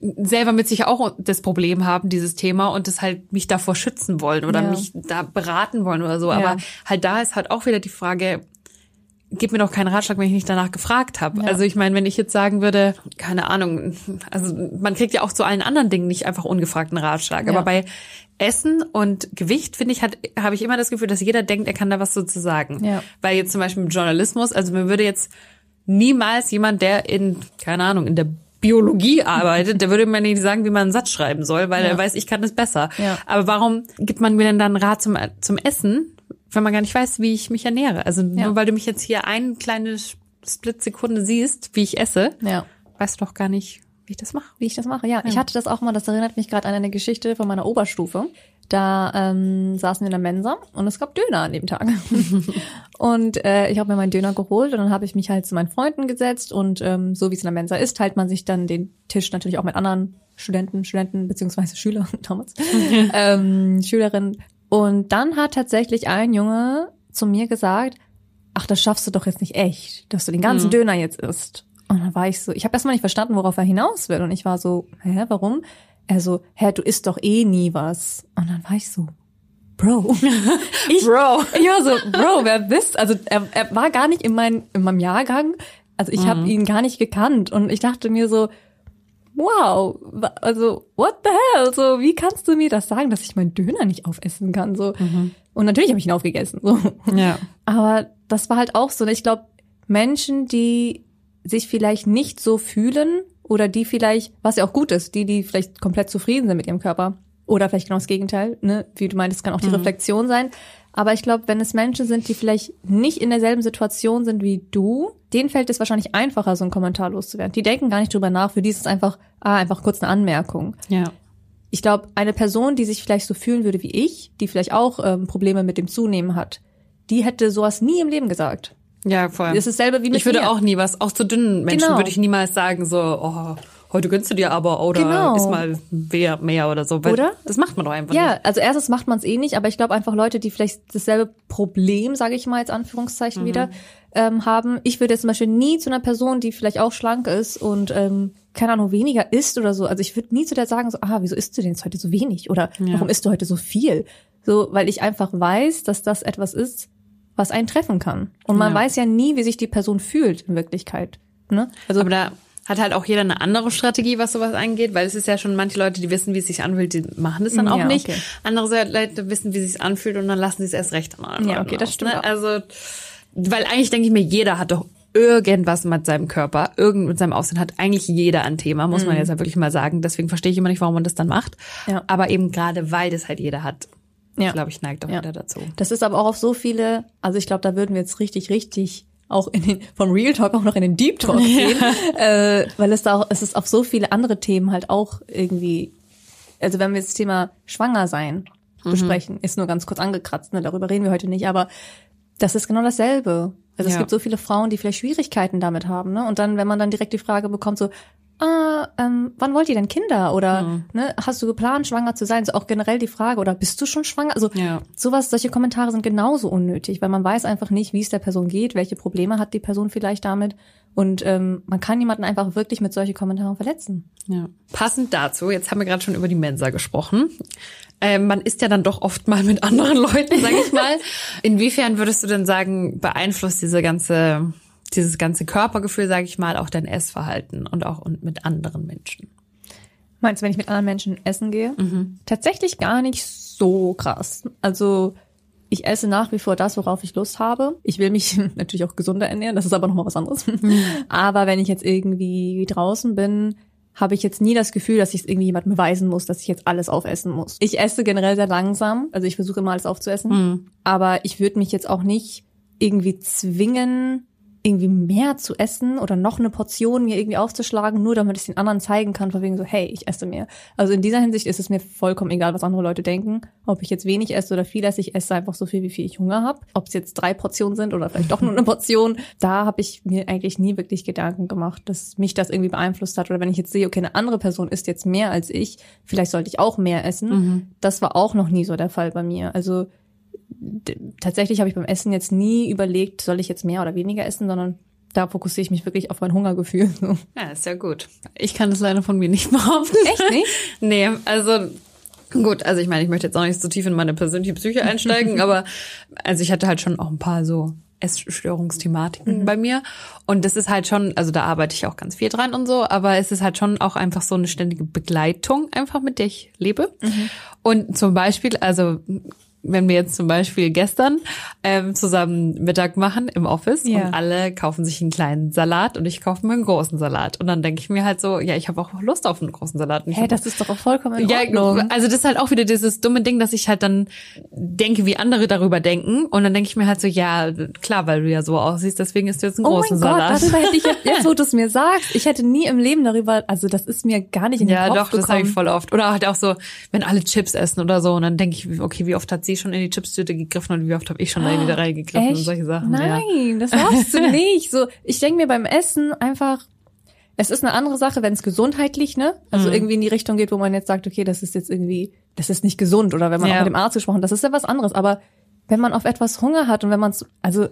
selber mit sich auch das Problem haben, dieses Thema, und das halt mich davor schützen wollen oder Ja. mich da beraten wollen oder so. Ja. Aber halt da ist halt auch wieder die Frage, gib mir doch keinen Ratschlag, wenn ich nicht danach gefragt habe. Ja. Also ich meine, wenn ich jetzt sagen würde, keine Ahnung, also man kriegt ja auch zu allen anderen Dingen nicht einfach ungefragten Ratschlag. Ja. Aber bei Essen und Gewicht, finde ich, habe ich immer das Gefühl, dass jeder denkt, er kann da was so zu sagen. Ja. Weil jetzt zum Beispiel im Journalismus, also mir würde jetzt niemals jemand, der in, keine Ahnung, in der Biologie arbeitet, der würde mir nicht sagen, wie man einen Satz schreiben soll, weil Ja. er weiß, ich kann das besser. Ja. Aber warum gibt man mir denn dann Rat zum, zum Essen, wenn man gar nicht weiß, wie ich mich ernähre? Also Ja. nur weil du mich jetzt hier eine kleine Splitsekunde siehst, wie ich esse, Ja. weißt du doch gar nicht, wie ich das mache, wie ich das mache. Ja, ja, ich hatte das auch mal, das erinnert mich gerade an eine Geschichte von meiner Oberstufe. Da ähm, saßen wir in der Mensa und es gab Döner an dem Tag. und äh, ich habe mir meinen Döner geholt und dann habe ich mich halt zu meinen Freunden gesetzt und ähm, so wie es in der Mensa ist, teilt man sich dann den Tisch natürlich auch mit anderen Studenten, Studenten beziehungsweise Schüler damals, ähm, Schülerinnen. Und dann hat tatsächlich ein Junge zu mir gesagt, ach, das schaffst du doch jetzt nicht echt, dass du den ganzen mhm. Döner jetzt isst. Und dann war ich so, ich habe erstmal nicht verstanden, worauf er hinaus will. Und ich war so, hä, warum? Er so, hä, du isst doch eh nie was. Und dann war ich so, Bro. Ich, Bro. Ich war so, Bro, wer bist? Also er, er war gar nicht in, mein, in meinem Jahrgang. Also ich mhm. habe ihn gar nicht gekannt. Und ich dachte mir so, wow, also what the hell? So, wie kannst du mir das sagen, dass ich meinen Döner nicht aufessen kann? So. Mhm. Und natürlich habe ich ihn aufgegessen. So. Ja. Aber das war halt auch so. Ich glaube, Menschen, die sich vielleicht nicht so fühlen oder die vielleicht, was ja auch gut ist, die, die vielleicht komplett zufrieden sind mit ihrem Körper. Oder vielleicht genau das Gegenteil, ne? Wie du meintest, kann auch die mhm. Reflexion sein. Aber ich glaube, wenn es Menschen sind, die vielleicht nicht in derselben Situation sind wie du, denen fällt es wahrscheinlich einfacher, so einen Kommentar loszuwerden. Die denken gar nicht drüber nach. Für die ist es einfach, ah, einfach kurz eine Anmerkung. Ja. Ich glaube, eine Person, die sich vielleicht so fühlen würde wie ich, die vielleicht auch ähm, Probleme mit dem Zunehmen hat, die hätte sowas nie im Leben gesagt. Ja, voll. Das ist dasselbe wie mit Ich würde mir. auch nie was, auch zu dünnen Menschen genau. würde ich niemals sagen, so, oh, heute gönnst du dir aber oder genau. ist mal mehr, mehr oder so. Weil oder? Das macht man doch einfach ja, nicht. Ja, also erstens macht man es eh nicht, aber ich glaube einfach Leute, die vielleicht dasselbe Problem, sage ich mal als Anführungszeichen mhm. wieder, ähm, haben. Ich würde jetzt zum Beispiel nie zu einer Person, die vielleicht auch schlank ist und ähm, keine Ahnung, weniger isst oder so. Also ich würde nie zu der sagen, so, ah, wieso isst du denn jetzt heute so wenig? Oder ja. warum isst du heute so viel? So, weil ich einfach weiß, dass das etwas ist, was einen treffen kann. Und man ja. weiß ja nie, wie sich die Person fühlt in Wirklichkeit. Ne? Also aber da hat halt auch jeder eine andere Strategie, was sowas angeht, weil es ist ja schon manche Leute, die wissen, wie es sich anfühlt, die machen das dann auch ja, nicht. Okay. Andere Leute wissen, wie es sich anfühlt und dann lassen sie es erst recht an. Ja, okay, das stimmt. Ne? Also, weil eigentlich denke ich mir, jeder hat doch irgendwas mit seinem Körper, irgend mit seinem Aussehen hat eigentlich jeder ein Thema, muss man mhm. jetzt ja wirklich mal sagen. Deswegen verstehe ich immer nicht, warum man das dann macht. Ja. Aber eben gerade, weil das halt jeder hat, ja. glaube ich, neigt auch ja. wieder dazu. Das ist aber auch auf so viele, also ich glaube, da würden wir jetzt richtig, richtig auch in den, vom Real Talk auch noch in den Deep Talk gehen, ja. äh, weil es da auch, es ist auf so viele andere Themen halt auch irgendwie, also wenn wir jetzt das Thema Schwanger sein mhm. besprechen, ist nur ganz kurz angekratzt, ne, darüber reden wir heute nicht, aber das ist genau dasselbe. Also ja. es gibt so viele Frauen, die vielleicht Schwierigkeiten damit haben, ne? Und dann, wenn man dann direkt die Frage bekommt, so, ah, ähm, wann wollt ihr denn Kinder? Oder mhm. ne, hast du geplant, schwanger zu sein? So auch generell die Frage, oder bist du schon schwanger? Also ja. sowas, solche Kommentare sind genauso unnötig, weil man weiß einfach nicht, wie es der Person geht, welche Probleme hat die Person vielleicht damit. Und ähm, man kann jemanden einfach wirklich mit solchen Kommentaren verletzen. Ja. Passend dazu, jetzt haben wir gerade schon über die Mensa gesprochen. Ähm, man ist ja dann doch oft mal mit anderen Leuten, sag ich mal. Inwiefern würdest du denn sagen, beeinflusst diese ganze dieses ganze Körpergefühl, sage ich mal, auch dein Essverhalten und auch mit anderen Menschen. Meinst du, wenn ich mit anderen Menschen essen gehe? Mhm. Tatsächlich gar nicht so krass. Also ich esse nach wie vor das, worauf ich Lust habe. Ich will mich natürlich auch gesunder ernähren, das ist aber nochmal was anderes. Mhm. Aber wenn ich jetzt irgendwie draußen bin, habe ich jetzt nie das Gefühl, dass ich es irgendwie jemandem beweisen muss, dass ich jetzt alles aufessen muss. Ich esse generell sehr langsam, also ich versuche immer alles aufzuessen. Mhm. Aber ich würde mich jetzt auch nicht irgendwie zwingen, irgendwie mehr zu essen oder noch eine Portion mir irgendwie aufzuschlagen, nur damit ich den anderen zeigen kann, von wegen so, hey, ich esse mehr. Also in dieser Hinsicht ist es mir vollkommen egal, was andere Leute denken. Ob ich jetzt wenig esse oder viel esse, ich esse einfach so viel, wie viel ich Hunger habe. Ob es jetzt drei Portionen sind oder vielleicht doch nur eine Portion, da habe ich mir eigentlich nie wirklich Gedanken gemacht, dass mich das irgendwie beeinflusst hat. Oder wenn ich jetzt sehe, okay, eine andere Person isst jetzt mehr als ich, vielleicht sollte ich auch mehr essen. Mhm. Das war auch noch nie so der Fall bei mir. Also tatsächlich habe ich beim Essen jetzt nie überlegt, soll ich jetzt mehr oder weniger essen, sondern da fokussiere ich mich wirklich auf mein Hungergefühl. Ja, ist ja gut. Ich kann das leider von mir nicht behaupten. Echt nicht? nee, also gut, also ich meine, ich möchte jetzt auch nicht so tief in meine persönliche Psyche einsteigen, aber also ich hatte halt schon auch ein paar so Essstörungsthematiken mhm. bei mir. Und das ist halt schon, also da arbeite ich auch ganz viel dran und so, aber es ist halt schon auch einfach so eine ständige Begleitung, einfach mit der ich lebe. Mhm. Und zum Beispiel, also wenn wir jetzt zum Beispiel gestern ähm, zusammen Mittag machen im Office Ja. und alle kaufen sich einen kleinen Salat und ich kaufe mir einen großen Salat. Und dann denke ich mir halt so, ja, ich habe auch Lust auf einen großen Salat. Hä, hab das ist doch auch vollkommen in ja, Ordnung. also das ist halt auch wieder dieses dumme Ding, dass ich halt dann denke, wie andere darüber denken. Und dann denke ich mir halt so, ja, klar, weil du ja so aussiehst, deswegen ist du jetzt einen Oh großen mein Gott, Salat. darüber hätte ich jetzt, jetzt, wo du es mir sagst, ich hätte nie im Leben darüber, also das ist mir gar nicht in den ja, Kopf doch, das habe gekommen. ich voll oft. Oder halt auch so, wenn alle Chips essen oder so, und dann denke ich, okay, wie oft hat sie schon in die Chipstüte gegriffen und wie oft habe ich schon da wieder reingegriffen und Echt? solche Sachen. Ja. Nein, das darfst du nicht. So, ich denke mir beim Essen einfach, es ist eine andere Sache, wenn es gesundheitlich, ne? Also Mhm. irgendwie in die Richtung geht, wo man jetzt sagt, okay, das ist jetzt irgendwie, das ist nicht gesund oder wenn man Ja. auch mit dem Arzt gesprochen, das ist ja was anderes. Aber wenn man auf etwas Hunger hat und wenn man es, also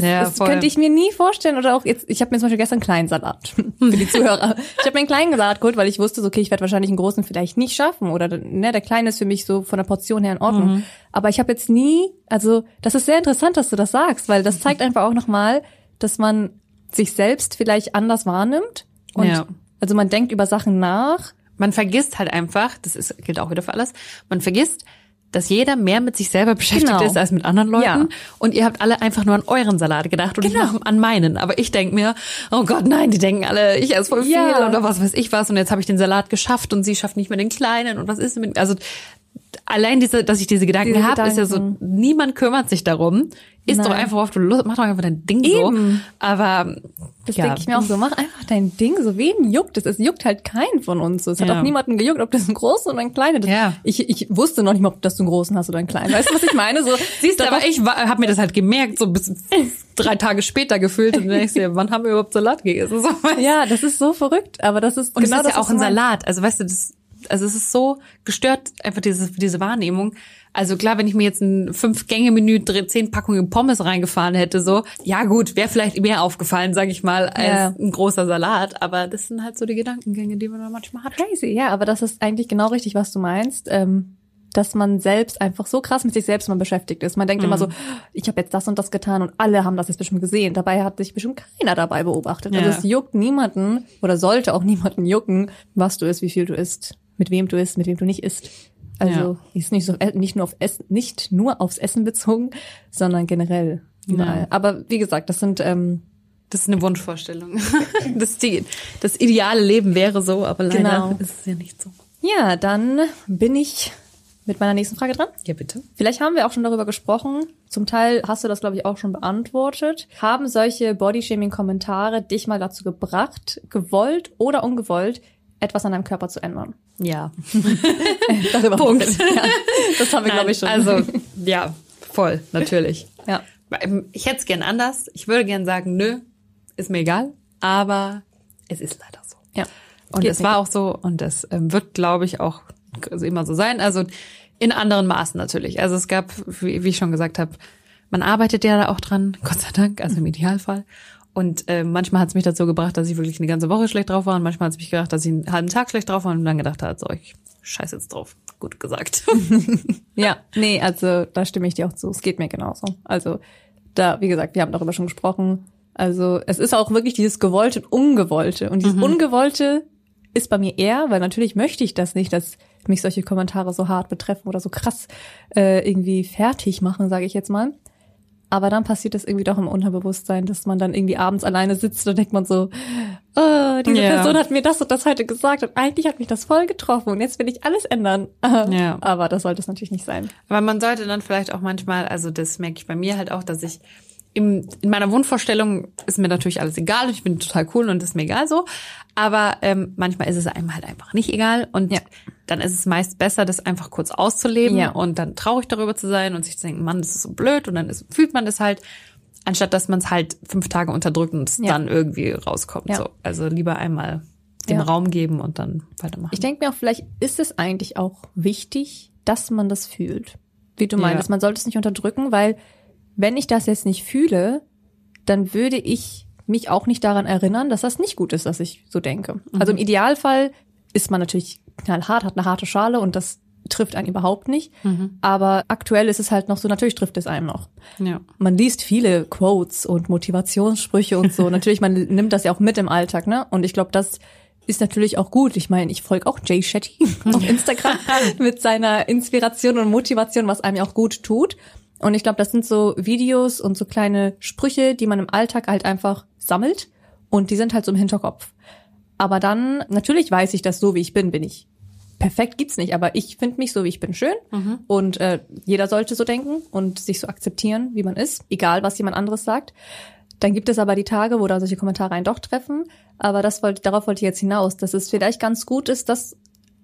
das, Ja, das könnte ich mir nie vorstellen oder auch jetzt, ich habe mir zum Beispiel gestern einen kleinen Salat für die Zuhörer. Ich habe mir einen kleinen Salat geholt, weil ich wusste, so, okay, ich werde wahrscheinlich einen großen vielleicht nicht schaffen oder ne, der kleine ist für mich so von der Portion her in Ordnung. Mhm. Aber ich habe jetzt nie, also das ist sehr interessant, dass du das sagst, weil das zeigt einfach auch nochmal, dass man sich selbst vielleicht anders wahrnimmt und Ja. also man denkt über Sachen nach. Man vergisst halt einfach, das ist, gilt auch wieder für alles, man vergisst, dass jeder mehr mit sich selber beschäftigt Genau. ist als mit anderen Leuten. Ja. Und ihr habt alle einfach nur an euren Salat gedacht und Genau. nicht noch an meinen. Aber ich denk mir, oh Gott, nein, die denken alle, ich esse voll viel Ja. oder was weiß ich was. Und jetzt habe ich den Salat geschafft und sie schafft nicht mehr den kleinen. Und was ist mit, also allein diese, dass ich diese Gedanken Diese habe, ist ja so, Gedanken. niemand kümmert sich darum. Ist doch einfach, worauf du Lust, mach doch einfach dein Ding Eben. so. Aber Das ja. denke ich mir auch so, mach einfach dein Ding, so wen juckt es? Es juckt halt keinen von uns. Es hat Ja. auch niemanden gejuckt, ob das ein großer oder ein kleiner ist. Ja. Ich, ich wusste noch nicht mal, ob das du einen großen hast oder einen kleinen. Weißt du, was ich meine? So, Siehst du, aber ich habe mir das halt gemerkt, so bis drei Tage später gefühlt. Und dann denkst du, wann haben wir überhaupt Salat gegessen? So? Ja, das ist so verrückt, aber das ist Und genau es ist das ja auch was ein. Salat. Also weißt du, das, also es ist so gestört, einfach diese, diese Wahrnehmung. Also klar, wenn ich mir jetzt ein Fünf-Gänge-Menü, zehn Packungen Pommes reingefahren hätte, so, ja gut, wäre vielleicht mehr aufgefallen, sag ich mal, als Ja. ein großer Salat. Aber das sind halt so die Gedankengänge, die man manchmal hat. Crazy, ja, aber das ist eigentlich genau richtig, was du meinst. Ähm, dass man selbst einfach so krass mit sich selbst mal beschäftigt ist. Man denkt immer so, ich habe jetzt das und das getan und alle haben das jetzt bestimmt gesehen. Dabei hat sich bestimmt keiner dabei beobachtet. Also Ja. es juckt niemanden oder sollte auch niemanden jucken, was du isst, wie viel du isst, mit wem du isst, mit wem du nicht isst. Also ist nicht so nicht nur auf Essen, nicht nur aufs Essen bezogen, sondern generell überall. Ja. Aber wie gesagt, das sind ähm, Das ist eine Wunschvorstellung. Das, die, das ideale Leben wäre so, aber leider Genau. ist es ja nicht so. ja, dann bin ich mit meiner nächsten Frage dran. Ja, bitte. Vielleicht haben wir auch schon darüber gesprochen. Zum Teil hast du das, glaube ich, auch schon beantwortet. Haben solche Bodyshaming-Kommentare dich mal dazu gebracht, gewollt oder ungewollt, etwas an deinem Körper zu ändern? Ja. Darüber Punkt. Ja, das haben wir, glaube ich, schon. Also, ja, voll, natürlich. ja. Ich hätte es gern anders. Ich würde gern sagen, nö, ist mir egal. Aber es ist leider so. Ja. Und Geht es nicht. war auch so und das ähm, wird, glaube ich, auch immer so sein. Also in anderen Maßen natürlich. Also es gab, wie ich schon gesagt habe, man arbeitet ja da auch dran, Gott sei Dank, also im Idealfall. Und äh, manchmal hat es mich dazu gebracht, dass ich wirklich eine ganze Woche schlecht drauf war. Und manchmal hat es mich gedacht, dass ich einen halben Tag schlecht drauf war und dann gedacht hat, so, ich scheiß jetzt drauf. Gut gesagt. Ja, nee, also da stimme ich dir auch zu. Es geht mir genauso. Also da, wie gesagt, wir haben darüber schon gesprochen. Also es ist auch wirklich dieses Gewollte und Ungewollte. Und dieses Ungewollte ist bei mir eher, weil natürlich möchte ich das nicht, dass mich solche Kommentare so hart betreffen oder so krass äh, irgendwie fertig machen, sage ich jetzt mal. Aber dann passiert es irgendwie doch im Unterbewusstsein, dass man dann irgendwie abends alleine sitzt und denkt man so, oh, diese Ja. Person hat mir das und das heute gesagt und eigentlich hat mich das voll getroffen und jetzt will ich alles ändern. Ja. Aber das sollte es natürlich nicht sein. Aber man sollte dann vielleicht auch manchmal, also das merke ich bei mir halt auch, dass ich im, in meiner Wunschvorstellung ist mir natürlich alles egal und ich bin total cool und ist mir egal so. Aber ähm, manchmal ist es einem halt einfach nicht egal und Ja. dann ist es meist besser, das einfach kurz auszuleben Ja. und dann traurig darüber zu sein und sich zu denken, Mann, das ist so blöd und dann ist, fühlt man das halt, anstatt dass man es halt fünf Tage unterdrückt und es Ja. dann irgendwie rauskommt. So. Also lieber einmal den. Raum geben und dann weitermachen. Ich denke mir auch, vielleicht ist es eigentlich auch wichtig, dass man das fühlt. Wie du meinst, man sollte es nicht unterdrücken, weil wenn ich das jetzt nicht fühle, dann würde ich mich auch nicht daran erinnern, dass das nicht gut ist, dass ich so denke. Also im Idealfall ist man natürlich knallhart, hat eine harte Schale und das trifft einen überhaupt nicht. Aber aktuell ist es halt noch so, natürlich trifft es einem noch. ja. Man liest viele Quotes und Motivationssprüche und so. Natürlich, man nimmt das ja auch mit im Alltag, ne? Und ich glaube, das ist natürlich auch gut. Ich meine, ich folge auch Jay Shetty auf Instagram mit seiner Inspiration und Motivation, was einem ja auch gut tut. Und ich glaube, das sind so Videos und so kleine Sprüche, die man im Alltag halt einfach sammelt und die sind halt so im Hinterkopf. Aber dann, natürlich weiß ich, dass so wie ich bin, bin ich. Perfekt gibt's nicht, aber ich finde mich so, wie ich bin, schön. Mhm. Und äh, jeder sollte so denken und sich so akzeptieren, wie man ist, egal was jemand anderes sagt. Dann gibt es aber die Tage, wo da solche Kommentare einen doch treffen. Aber das wollte, darauf wollte ich jetzt hinaus, dass es vielleicht ganz gut ist, dass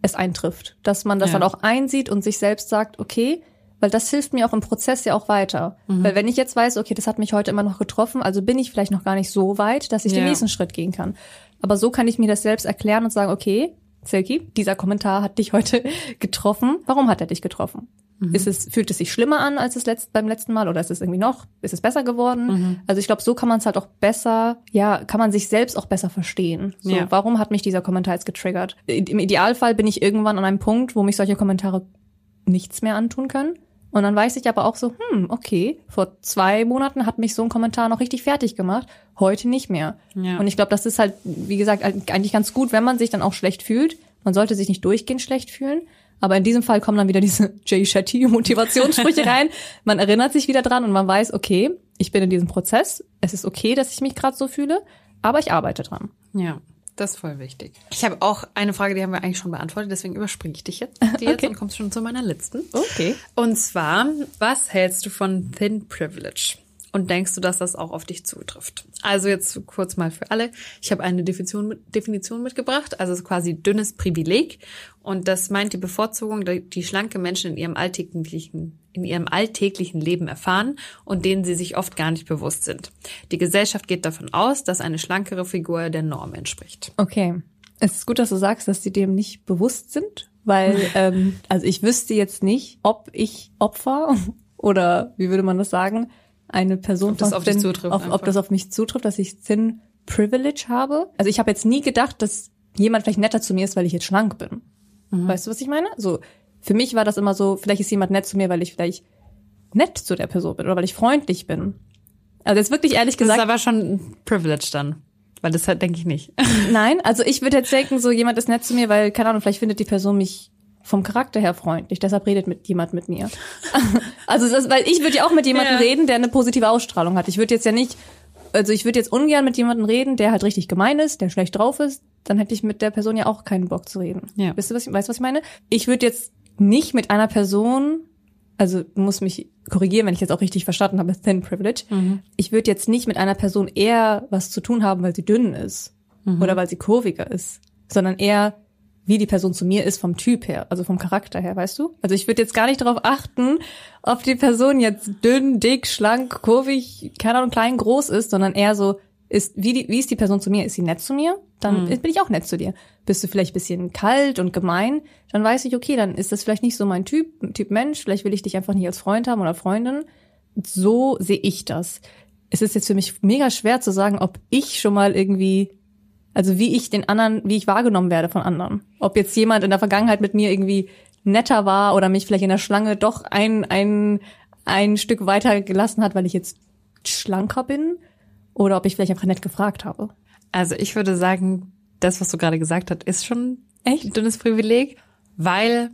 es eintrifft. Dass man das ja. dann auch einsieht und sich selbst sagt, okay, weil das hilft mir auch im Prozess ja auch weiter. Mhm. Weil wenn ich jetzt weiß, okay, das hat mich heute immer noch getroffen, also bin ich vielleicht noch gar nicht so weit, dass ich ja. den nächsten Schritt gehen kann. Aber so kann ich mir das selbst erklären und sagen, okay, Silky, dieser Kommentar hat dich heute getroffen. Warum hat er dich getroffen? Mhm. Ist es, fühlt es sich schlimmer an als es letzt, beim letzten Mal oder ist es irgendwie noch, ist es besser geworden? Mhm. Also ich glaube, so kann man es halt auch besser, ja, kann man sich selbst auch besser verstehen. So, ja. warum hat mich dieser Kommentar jetzt getriggert? Im Idealfall bin ich irgendwann an einem Punkt, wo mich solche Kommentare nichts mehr antun können. Und dann weiß ich aber auch so, hm, okay, vor zwei Monaten hat mich so ein Kommentar noch richtig fertig gemacht, heute nicht mehr. Ja. Und ich glaube, das ist halt, wie gesagt, eigentlich ganz gut, wenn man sich dann auch schlecht fühlt. Man sollte sich nicht durchgehend schlecht fühlen. Aber in diesem Fall kommen dann wieder diese Jay Shetty Motivationssprüche rein. Man erinnert sich wieder dran und man weiß, okay, ich bin in diesem Prozess. Es ist okay, dass ich mich gerade so fühle, aber ich arbeite dran. Ja. Das ist voll wichtig. Ich habe auch eine Frage, die haben wir eigentlich schon beantwortet, deswegen überspringe ich dich jetzt, die okay. jetzt und kommst schon zu meiner letzten. Okay. Und zwar, was hältst du von Thin Privilege? Und denkst du, dass das auch auf dich zutrifft? Also jetzt kurz mal für alle. Ich habe eine Definition, Definition mitgebracht, also quasi dünnes Privileg. Und das meint die Bevorzugung, die schlanke Menschen in ihrem alltäglichen in ihrem alltäglichen Leben erfahren und denen sie sich oft gar nicht bewusst sind. Die Gesellschaft geht davon aus, dass eine schlankere Figur der Norm entspricht. Okay. Es ist gut, dass du sagst, dass sie dem nicht bewusst sind, weil ähm, also ich wüsste jetzt nicht, ob ich Opfer oder wie würde man das sagen, eine Person ob das auf, thin, zutrifft, auf, ob das auf mich zutrifft, dass ich Thin Privilege habe. Also ich habe jetzt nie gedacht, dass jemand vielleicht netter zu mir ist, weil ich jetzt schlank bin. Mhm. Weißt du, was ich meine? So für mich war das immer so, vielleicht ist jemand nett zu mir, weil ich vielleicht nett zu der Person bin oder weil ich freundlich bin. Also jetzt wirklich ehrlich gesagt. Das ist aber schon ein Privilege dann. Weil das halt denke ich nicht. Nein, also ich würde jetzt denken, so jemand ist nett zu mir, weil, keine Ahnung, vielleicht findet die Person mich vom Charakter her freundlich, deshalb redet mit jemand mit mir. also das, weil ich würde ja auch mit jemandem ja. reden, der eine positive Ausstrahlung hat. Ich würde jetzt ja nicht, also ich würde jetzt ungern mit jemandem reden, der halt richtig gemein ist, der schlecht drauf ist, dann hätte ich mit der Person ja auch keinen Bock zu reden. Ja. Weißt du, was ich, weißt, was ich meine? Ich würde jetzt nicht mit einer Person, also du musst mich korrigieren, wenn ich jetzt auch richtig verstanden habe, Thin Privilege. Mhm. Ich würde jetzt nicht mit einer Person eher was zu tun haben, weil sie dünn ist mhm. oder weil sie kurviger ist, sondern eher wie die Person zu mir ist vom Typ her, also vom Charakter her, weißt du? Also ich würde jetzt gar nicht darauf achten, ob die Person jetzt dünn, dick, schlank, kurvig, keine Ahnung, klein, groß ist, sondern eher so, ist, wie, die, wie ist die Person zu mir? Ist sie nett zu mir? Dann mhm. bin ich auch nett zu dir. Bist du vielleicht bisschen kalt und gemein? Dann weiß ich, okay, dann ist das vielleicht nicht so mein Typ, Typ Mensch. Vielleicht will ich dich einfach nicht als Freund haben oder Freundin. So sehe ich das. Es ist jetzt für mich mega schwer zu sagen, ob ich schon mal irgendwie also wie ich den anderen, wie ich wahrgenommen werde von anderen. Ob jetzt jemand in der Vergangenheit mit mir irgendwie netter war oder mich vielleicht in der Schlange doch ein, ein, ein Stück weiter gelassen hat, weil ich jetzt schlanker bin. Oder ob ich vielleicht einfach nett gefragt habe. Also ich würde sagen, das, was du gerade gesagt hast, ist schon echt ein dünnes Privileg, weil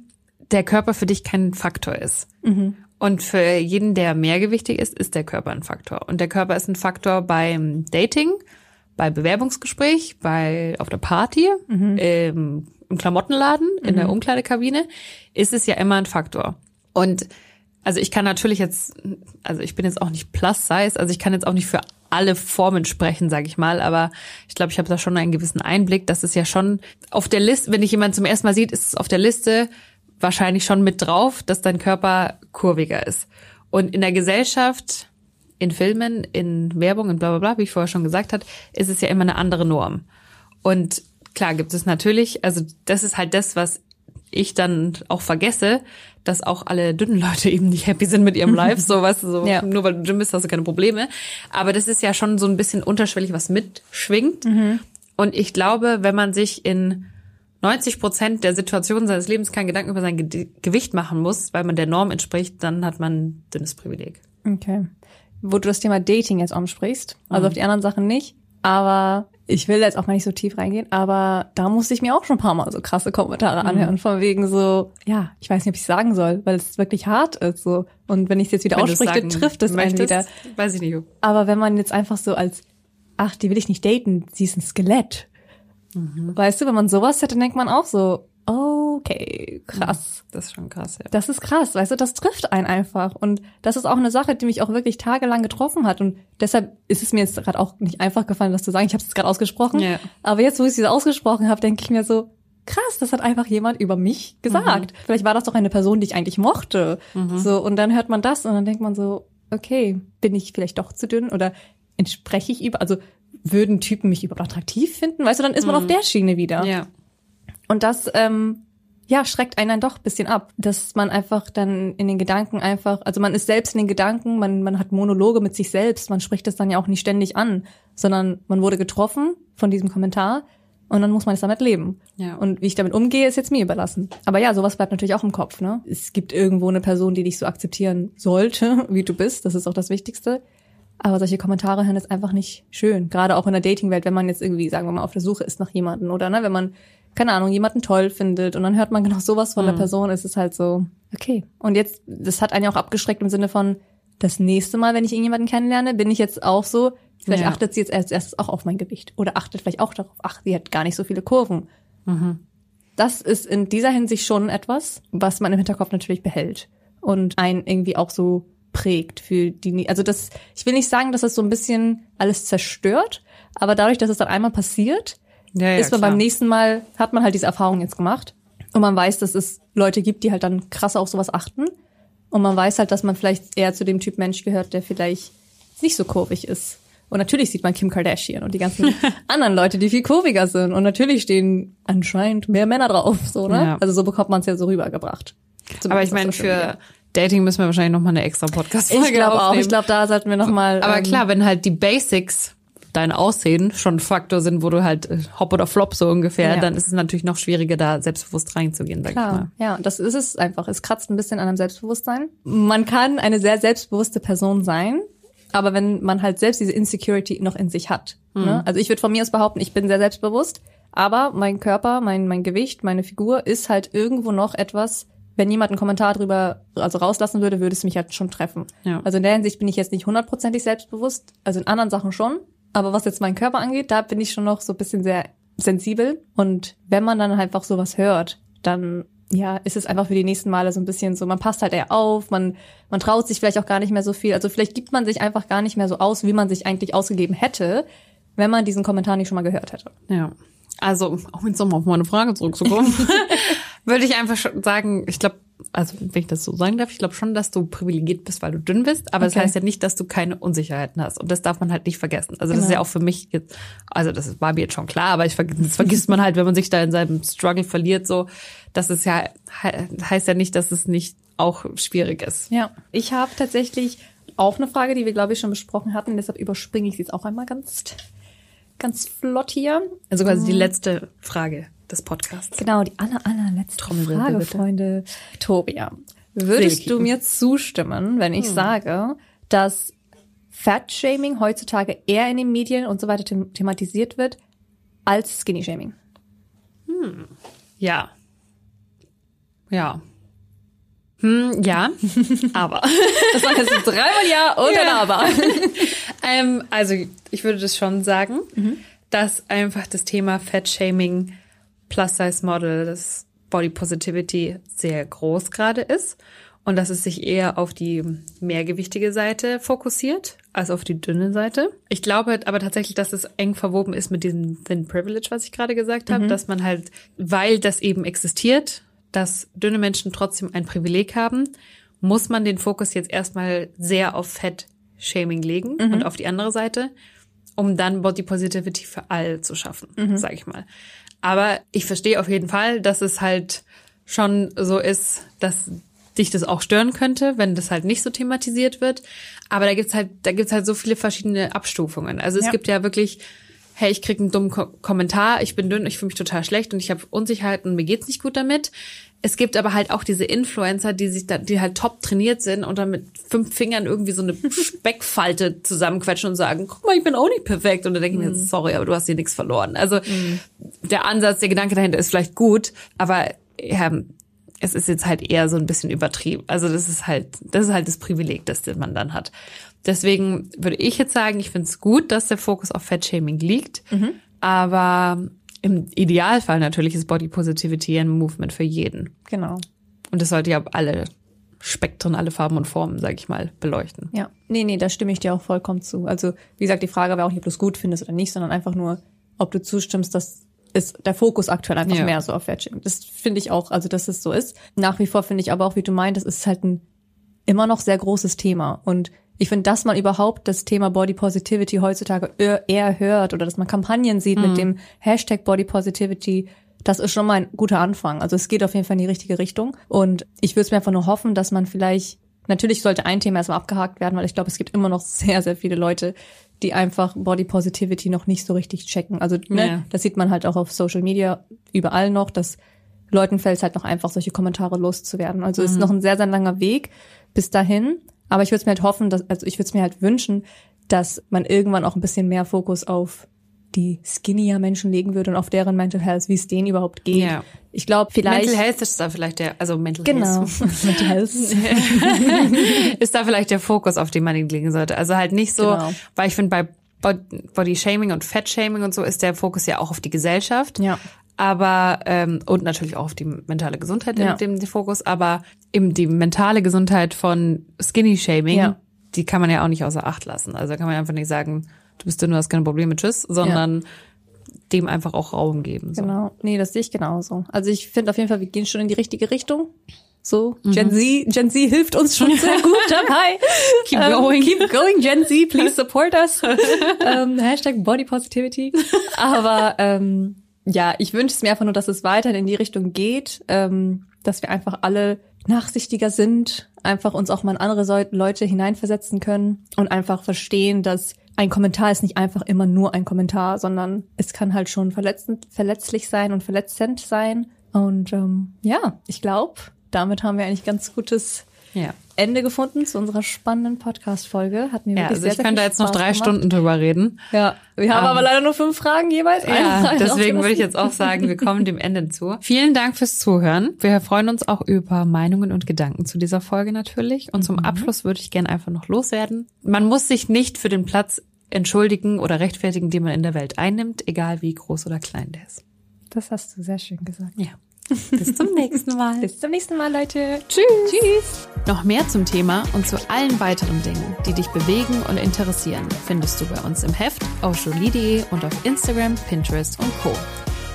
der Körper für dich kein Faktor ist. Mhm. Und für jeden, der mehrgewichtig ist, ist der Körper ein Faktor. Und der Körper ist ein Faktor beim Dating bei Bewerbungsgespräch, bei auf der Party, mhm. im, im Klamottenladen, in der mhm. Umkleidekabine, ist es ja immer ein Faktor. Und also ich kann natürlich jetzt, also ich bin jetzt auch nicht plus size, also ich kann jetzt auch nicht für alle Formen sprechen, sage ich mal, aber ich glaube, ich habe da schon einen gewissen Einblick. Das ist ja schon auf der Liste, wenn dich jemand zum ersten Mal sieht, ist es auf der Liste wahrscheinlich schon mit drauf, dass dein Körper kurviger ist. Und in der Gesellschaft in Filmen, in Werbung, in bla bla bla, wie ich vorher schon gesagt habe, ist es ja immer eine andere Norm. Und klar gibt es natürlich, also das ist halt das, was ich dann auch vergesse, dass auch alle dünnen Leute eben nicht happy sind mit ihrem Life, so was so ja. nur weil du dünn bist, hast du keine Probleme. Aber das ist ja schon so ein bisschen unterschwellig, was mitschwingt. Mhm. Und ich glaube, wenn man sich in 90 Prozent der Situationen seines Lebens keinen Gedanken über sein Ge Gewicht machen muss, weil man der Norm entspricht, dann hat man dünnes Privileg. Okay wo du das Thema Dating jetzt ansprichst, also mhm. auf die anderen Sachen nicht. Aber ich will jetzt auch mal nicht so tief reingehen, aber da musste ich mir auch schon ein paar Mal so krasse Kommentare anhören, von wegen so, ja, ich weiß nicht, ob ich sagen soll, weil es wirklich hart ist, so. Und wenn ich es jetzt wieder Wenn ausspreche, sagen trifft es einen wieder. Weiß ich nicht. Aber wenn man jetzt einfach so als, ach, die will ich nicht daten, sie ist ein Skelett. Weißt du, wenn man sowas hätte, denkt man auch so, okay, krass. Das ist schon krass, ja. Das ist krass, weißt du, das trifft einen einfach. Und das ist auch eine Sache, die mich auch wirklich tagelang getroffen hat. Und deshalb ist es mir jetzt gerade auch nicht einfach gefallen, das zu sagen. Ich habe es gerade ausgesprochen. Ja. Aber jetzt, wo ich es ausgesprochen habe, denke ich mir so, krass, das hat einfach jemand über mich gesagt. Vielleicht war das doch eine Person, die ich eigentlich mochte. So, und dann hört man das und dann denkt man so, okay, bin ich vielleicht doch zu dünn oder entspreche ich über, also würden Typen mich überhaupt attraktiv finden? Weißt du, dann ist man auf der Schiene wieder. Ja. Und das, ähm, ja, schreckt einen dann doch ein bisschen ab, dass man einfach dann in den Gedanken einfach, also man ist selbst in den Gedanken, man, man hat Monologe mit sich selbst, man spricht das dann ja auch nicht ständig an, sondern man wurde getroffen von diesem Kommentar und dann muss man es damit leben. Ja. Und wie ich damit umgehe, ist jetzt mir überlassen. Aber ja, sowas bleibt natürlich auch im Kopf, ne? Es gibt irgendwo eine Person, die dich so akzeptieren sollte, wie du bist, das ist auch das Wichtigste. Aber solche Kommentare hören ist einfach nicht schön. Gerade auch in der Datingwelt, wenn man jetzt irgendwie, sagen wir mal, auf der Suche ist nach jemanden oder ne, wenn man, keine Ahnung, jemanden toll findet und dann hört man genau sowas von der Person, ist es halt so, okay. Und jetzt, das hat einen ja auch abgeschreckt im Sinne von, das nächste Mal, wenn ich irgendjemanden kennenlerne, bin ich jetzt auch so, vielleicht Ja. achtet sie jetzt als erstes auch auf mein Gewicht oder achtet vielleicht auch darauf, ach, sie hat gar nicht so viele Kurven. Das ist in dieser Hinsicht schon etwas, was man im Hinterkopf natürlich behält und einen irgendwie auch so prägt für die, also das, ich will nicht sagen, dass das so ein bisschen alles zerstört, aber dadurch, dass es dann einmal passiert, Ja, ja, ist man klar. beim nächsten Mal, hat man halt diese Erfahrung jetzt gemacht und man weiß, dass es Leute gibt, die halt dann krasser auf sowas achten und man weiß halt, dass man vielleicht eher zu dem Typ Mensch gehört, der vielleicht nicht so kurvig ist. Und natürlich sieht man Kim Kardashian und die ganzen anderen Leute, die viel kurviger sind. Und natürlich stehen anscheinend mehr Männer drauf, so, ne? Ja. Also so bekommt man es ja so rübergebracht. Aber ich Zumindest meine, für Dating müssen wir wahrscheinlich noch mal eine extra Podcast-Folge ich glaube auch, ich glaube, da sollten wir noch mal. Aber ähm, klar, wenn halt die Basics dein Aussehen schon ein Faktor sind, wo du halt äh, Hop oder Flop so ungefähr, Ja. dann ist es natürlich noch schwieriger, da selbstbewusst reinzugehen, sag ich Klar, mal. ja, das ist es einfach. Es kratzt ein bisschen an einem Selbstbewusstsein. Man kann eine sehr selbstbewusste Person sein, aber wenn man halt selbst diese Insecurity noch in sich hat. Ne? Also ich würde von mir aus behaupten, ich bin sehr selbstbewusst, aber mein Körper, mein, mein Gewicht, meine Figur ist halt irgendwo noch etwas, wenn jemand einen Kommentar drüber also rauslassen würde, würde es mich halt schon treffen. Ja. Also in der Hinsicht bin ich jetzt nicht hundertprozentig selbstbewusst, also in anderen Sachen schon. Aber was jetzt meinen Körper angeht, da bin ich schon noch so ein bisschen sehr sensibel. Und wenn man dann einfach sowas hört, dann ja, ist es einfach für die nächsten Male so ein bisschen so, man passt halt eher auf, man, man traut sich vielleicht auch gar nicht mehr so viel. Also vielleicht gibt man sich einfach gar nicht mehr so aus, wie man sich eigentlich ausgegeben hätte, wenn man diesen Kommentar nicht schon mal gehört hätte. Ja. Also, um jetzt nochmal auf meine Frage zurückzukommen, würde ich einfach schon sagen, ich glaube, also wenn ich das so sagen darf, ich glaube schon, dass du privilegiert bist, weil du dünn bist, aber das Okay. heißt ja nicht, dass du keine Unsicherheiten hast. Und das darf man halt nicht vergessen. Also das ist Genau. ja auch für mich jetzt, also das war mir jetzt schon klar, aber ich das vergisst man halt, wenn man sich da in seinem Struggle verliert, so, das ist ja, he- heißt ja nicht, dass es nicht auch schwierig ist. Ja. Ich habe tatsächlich auch eine Frage, die wir, glaube ich, schon besprochen hatten, deshalb überspringe ich sie jetzt auch einmal ganz, ganz flott hier. Also quasi die letzte Frage des Podcasts. Genau, die aller, allerletzte Frage, bitte. Freunde. Victoria, würdest Seele du mir zustimmen, wenn ich sage, dass Fat-Shaming heutzutage eher in den Medien und so weiter them thematisiert wird als Skinny-Shaming? Ja. Ja. Hm, ja, aber. Das war jetzt dreimal Ja und Ja. ein Aber. ähm, also ich würde das schon sagen, dass einfach das Thema Fat-Shaming, Plus-Size-Model, das Body Positivity sehr groß gerade ist und dass es sich eher auf die mehrgewichtige Seite fokussiert als auf die dünne Seite. Ich glaube aber tatsächlich, dass es eng verwoben ist mit diesem Thin Privilege, was ich gerade gesagt habe, dass man halt, weil das eben existiert, dass dünne Menschen trotzdem ein Privileg haben, muss man den Fokus jetzt erstmal sehr auf Fat-Shaming legen und auf die andere Seite, um dann Body Positivity für alle zu schaffen, sag ich mal. Aber ich verstehe auf jeden Fall, dass es halt schon so ist, dass dich das auch stören könnte, wenn das halt nicht so thematisiert wird. Aber da gibt's halt, da gibt's halt so viele verschiedene Abstufungen. Also es Ja. gibt ja wirklich, hey, ich krieg einen dummen Ko Kommentar, ich bin dünn, ich fühle mich total schlecht und ich habe Unsicherheiten und mir geht's nicht gut damit. Es gibt aber halt auch diese Influencer, die sich da, die halt top trainiert sind und dann mit fünf Fingern irgendwie so eine Speckfalte zusammenquetschen und sagen, guck mal, ich bin auch nicht perfekt. Und dann denke ich mir, sorry, aber du hast hier nichts verloren. Also der Ansatz, der Gedanke dahinter ist vielleicht gut, aber ja, es ist jetzt halt eher so ein bisschen übertrieben. Also das ist halt, das ist halt das Privileg, das man dann hat. Deswegen würde ich jetzt sagen, ich finde es gut, dass der Fokus auf Fettshaming liegt. Aber im Idealfall natürlich ist Body Positivity ein Movement für jeden. Genau. Und das sollte ja alle Spektren, alle Farben und Formen, sag ich mal, beleuchten. Ja. Nee, nee, da stimme ich dir auch vollkommen zu. Also, wie gesagt, die Frage war auch nicht, ob du es gut findest oder nicht, sondern einfach nur, ob du zustimmst, dass ist der Fokus aktuell einfach Ja. mehr so auf Fettshaming. Das finde ich auch, also dass es so ist. Nach wie vor finde ich aber auch, wie du meintest, es ist halt ein immer noch sehr großes Thema. Und ich finde, dass man überhaupt das Thema Body Positivity heutzutage eher- hört oder dass man Kampagnen sieht mit dem Hashtag Body Positivity, das ist schon mal ein guter Anfang. Also es geht auf jeden Fall in die richtige Richtung. Und ich würde es mir einfach nur hoffen, dass man vielleicht, natürlich sollte ein Thema erstmal abgehakt werden, weil ich glaube, es gibt immer noch sehr, sehr viele Leute, die einfach Body Positivity noch nicht so richtig checken. Also ne, Ja. das sieht man halt auch auf Social Media überall noch, dass Leuten fällt es halt noch einfach, solche Kommentare loszuwerden. Also es ist noch ein sehr, sehr langer Weg bis dahin. Aber ich würde es mir halt hoffen, dass, also ich würde es mir halt wünschen, dass man irgendwann auch ein bisschen mehr Fokus auf die skinnier Menschen legen würde und auf deren Mental Health, wie es denen überhaupt geht. Ja. Ich glaube, vielleicht. Mental Health ist da vielleicht der, also Mental Genau. Health Mental Health. ist da vielleicht der Fokus, auf den man ihn legen sollte. Also halt nicht so, Genau. weil ich finde, bei Bod- Body Shaming und Fat Shaming und so ist der Fokus ja auch auf die Gesellschaft. Ja. Aber, ähm, und natürlich auch auf die mentale Gesundheit Ja. dem die Fokus, aber eben die mentale Gesundheit von Skinny Shaming, Ja. die kann man ja auch nicht außer Acht lassen. Also da kann man einfach nicht sagen, du bist dünn, du hast keine Probleme, tschüss, sondern dem einfach auch Raum geben. So. Genau. Nee, das sehe ich genauso. Also ich finde auf jeden Fall, wir gehen schon in die richtige Richtung. So, Gen Z, Gen Z hilft uns schon sehr gut dabei. Keep Ähm, going. Keep going, Gen Z, please support us. ähm, Hashtag Body Positivity. Aber ähm, ja, ich wünsche es mir einfach nur, dass es weiterhin in die Richtung geht, ähm, dass wir einfach alle nachsichtiger sind, einfach uns auch mal in andere Leute hineinversetzen können und einfach verstehen, dass ein Kommentar ist nicht einfach immer nur ein Kommentar, sondern es kann halt schon verletzend, verletzlich sein und verletzend sein. Und ähm, ja, ich glaube, damit haben wir eigentlich ganz gutes Ja. Ende gefunden zu unserer spannenden Podcast-Folge. Hat mir Ja, wirklich also sehr, ich sehr könnte jetzt noch drei gemacht. Stunden drüber reden. Ja, wir haben Ähm, aber leider nur fünf Fragen jeweils. Ja, Frage deswegen würde ich jetzt auch sagen, wir kommen dem Ende zu. Vielen Dank fürs Zuhören. Wir freuen uns auch über Meinungen und Gedanken zu dieser Folge natürlich. Und zum Abschluss würde ich gerne einfach noch loswerden. Man muss sich nicht für den Platz entschuldigen oder rechtfertigen, den man in der Welt einnimmt, egal wie groß oder klein der ist. Das hast du sehr schön gesagt. Ja. Bis zum nächsten Mal. Bis zum nächsten Mal, Leute. Tschüss. Tschüss. Noch mehr zum Thema und zu allen weiteren Dingen, die dich bewegen und interessieren, findest du bei uns im Heft, auf jolie.de und auf Instagram, Pinterest und Co.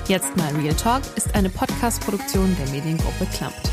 Jetzt mal Real Talk ist eine Podcast-Produktion der Mediengruppe Klampt.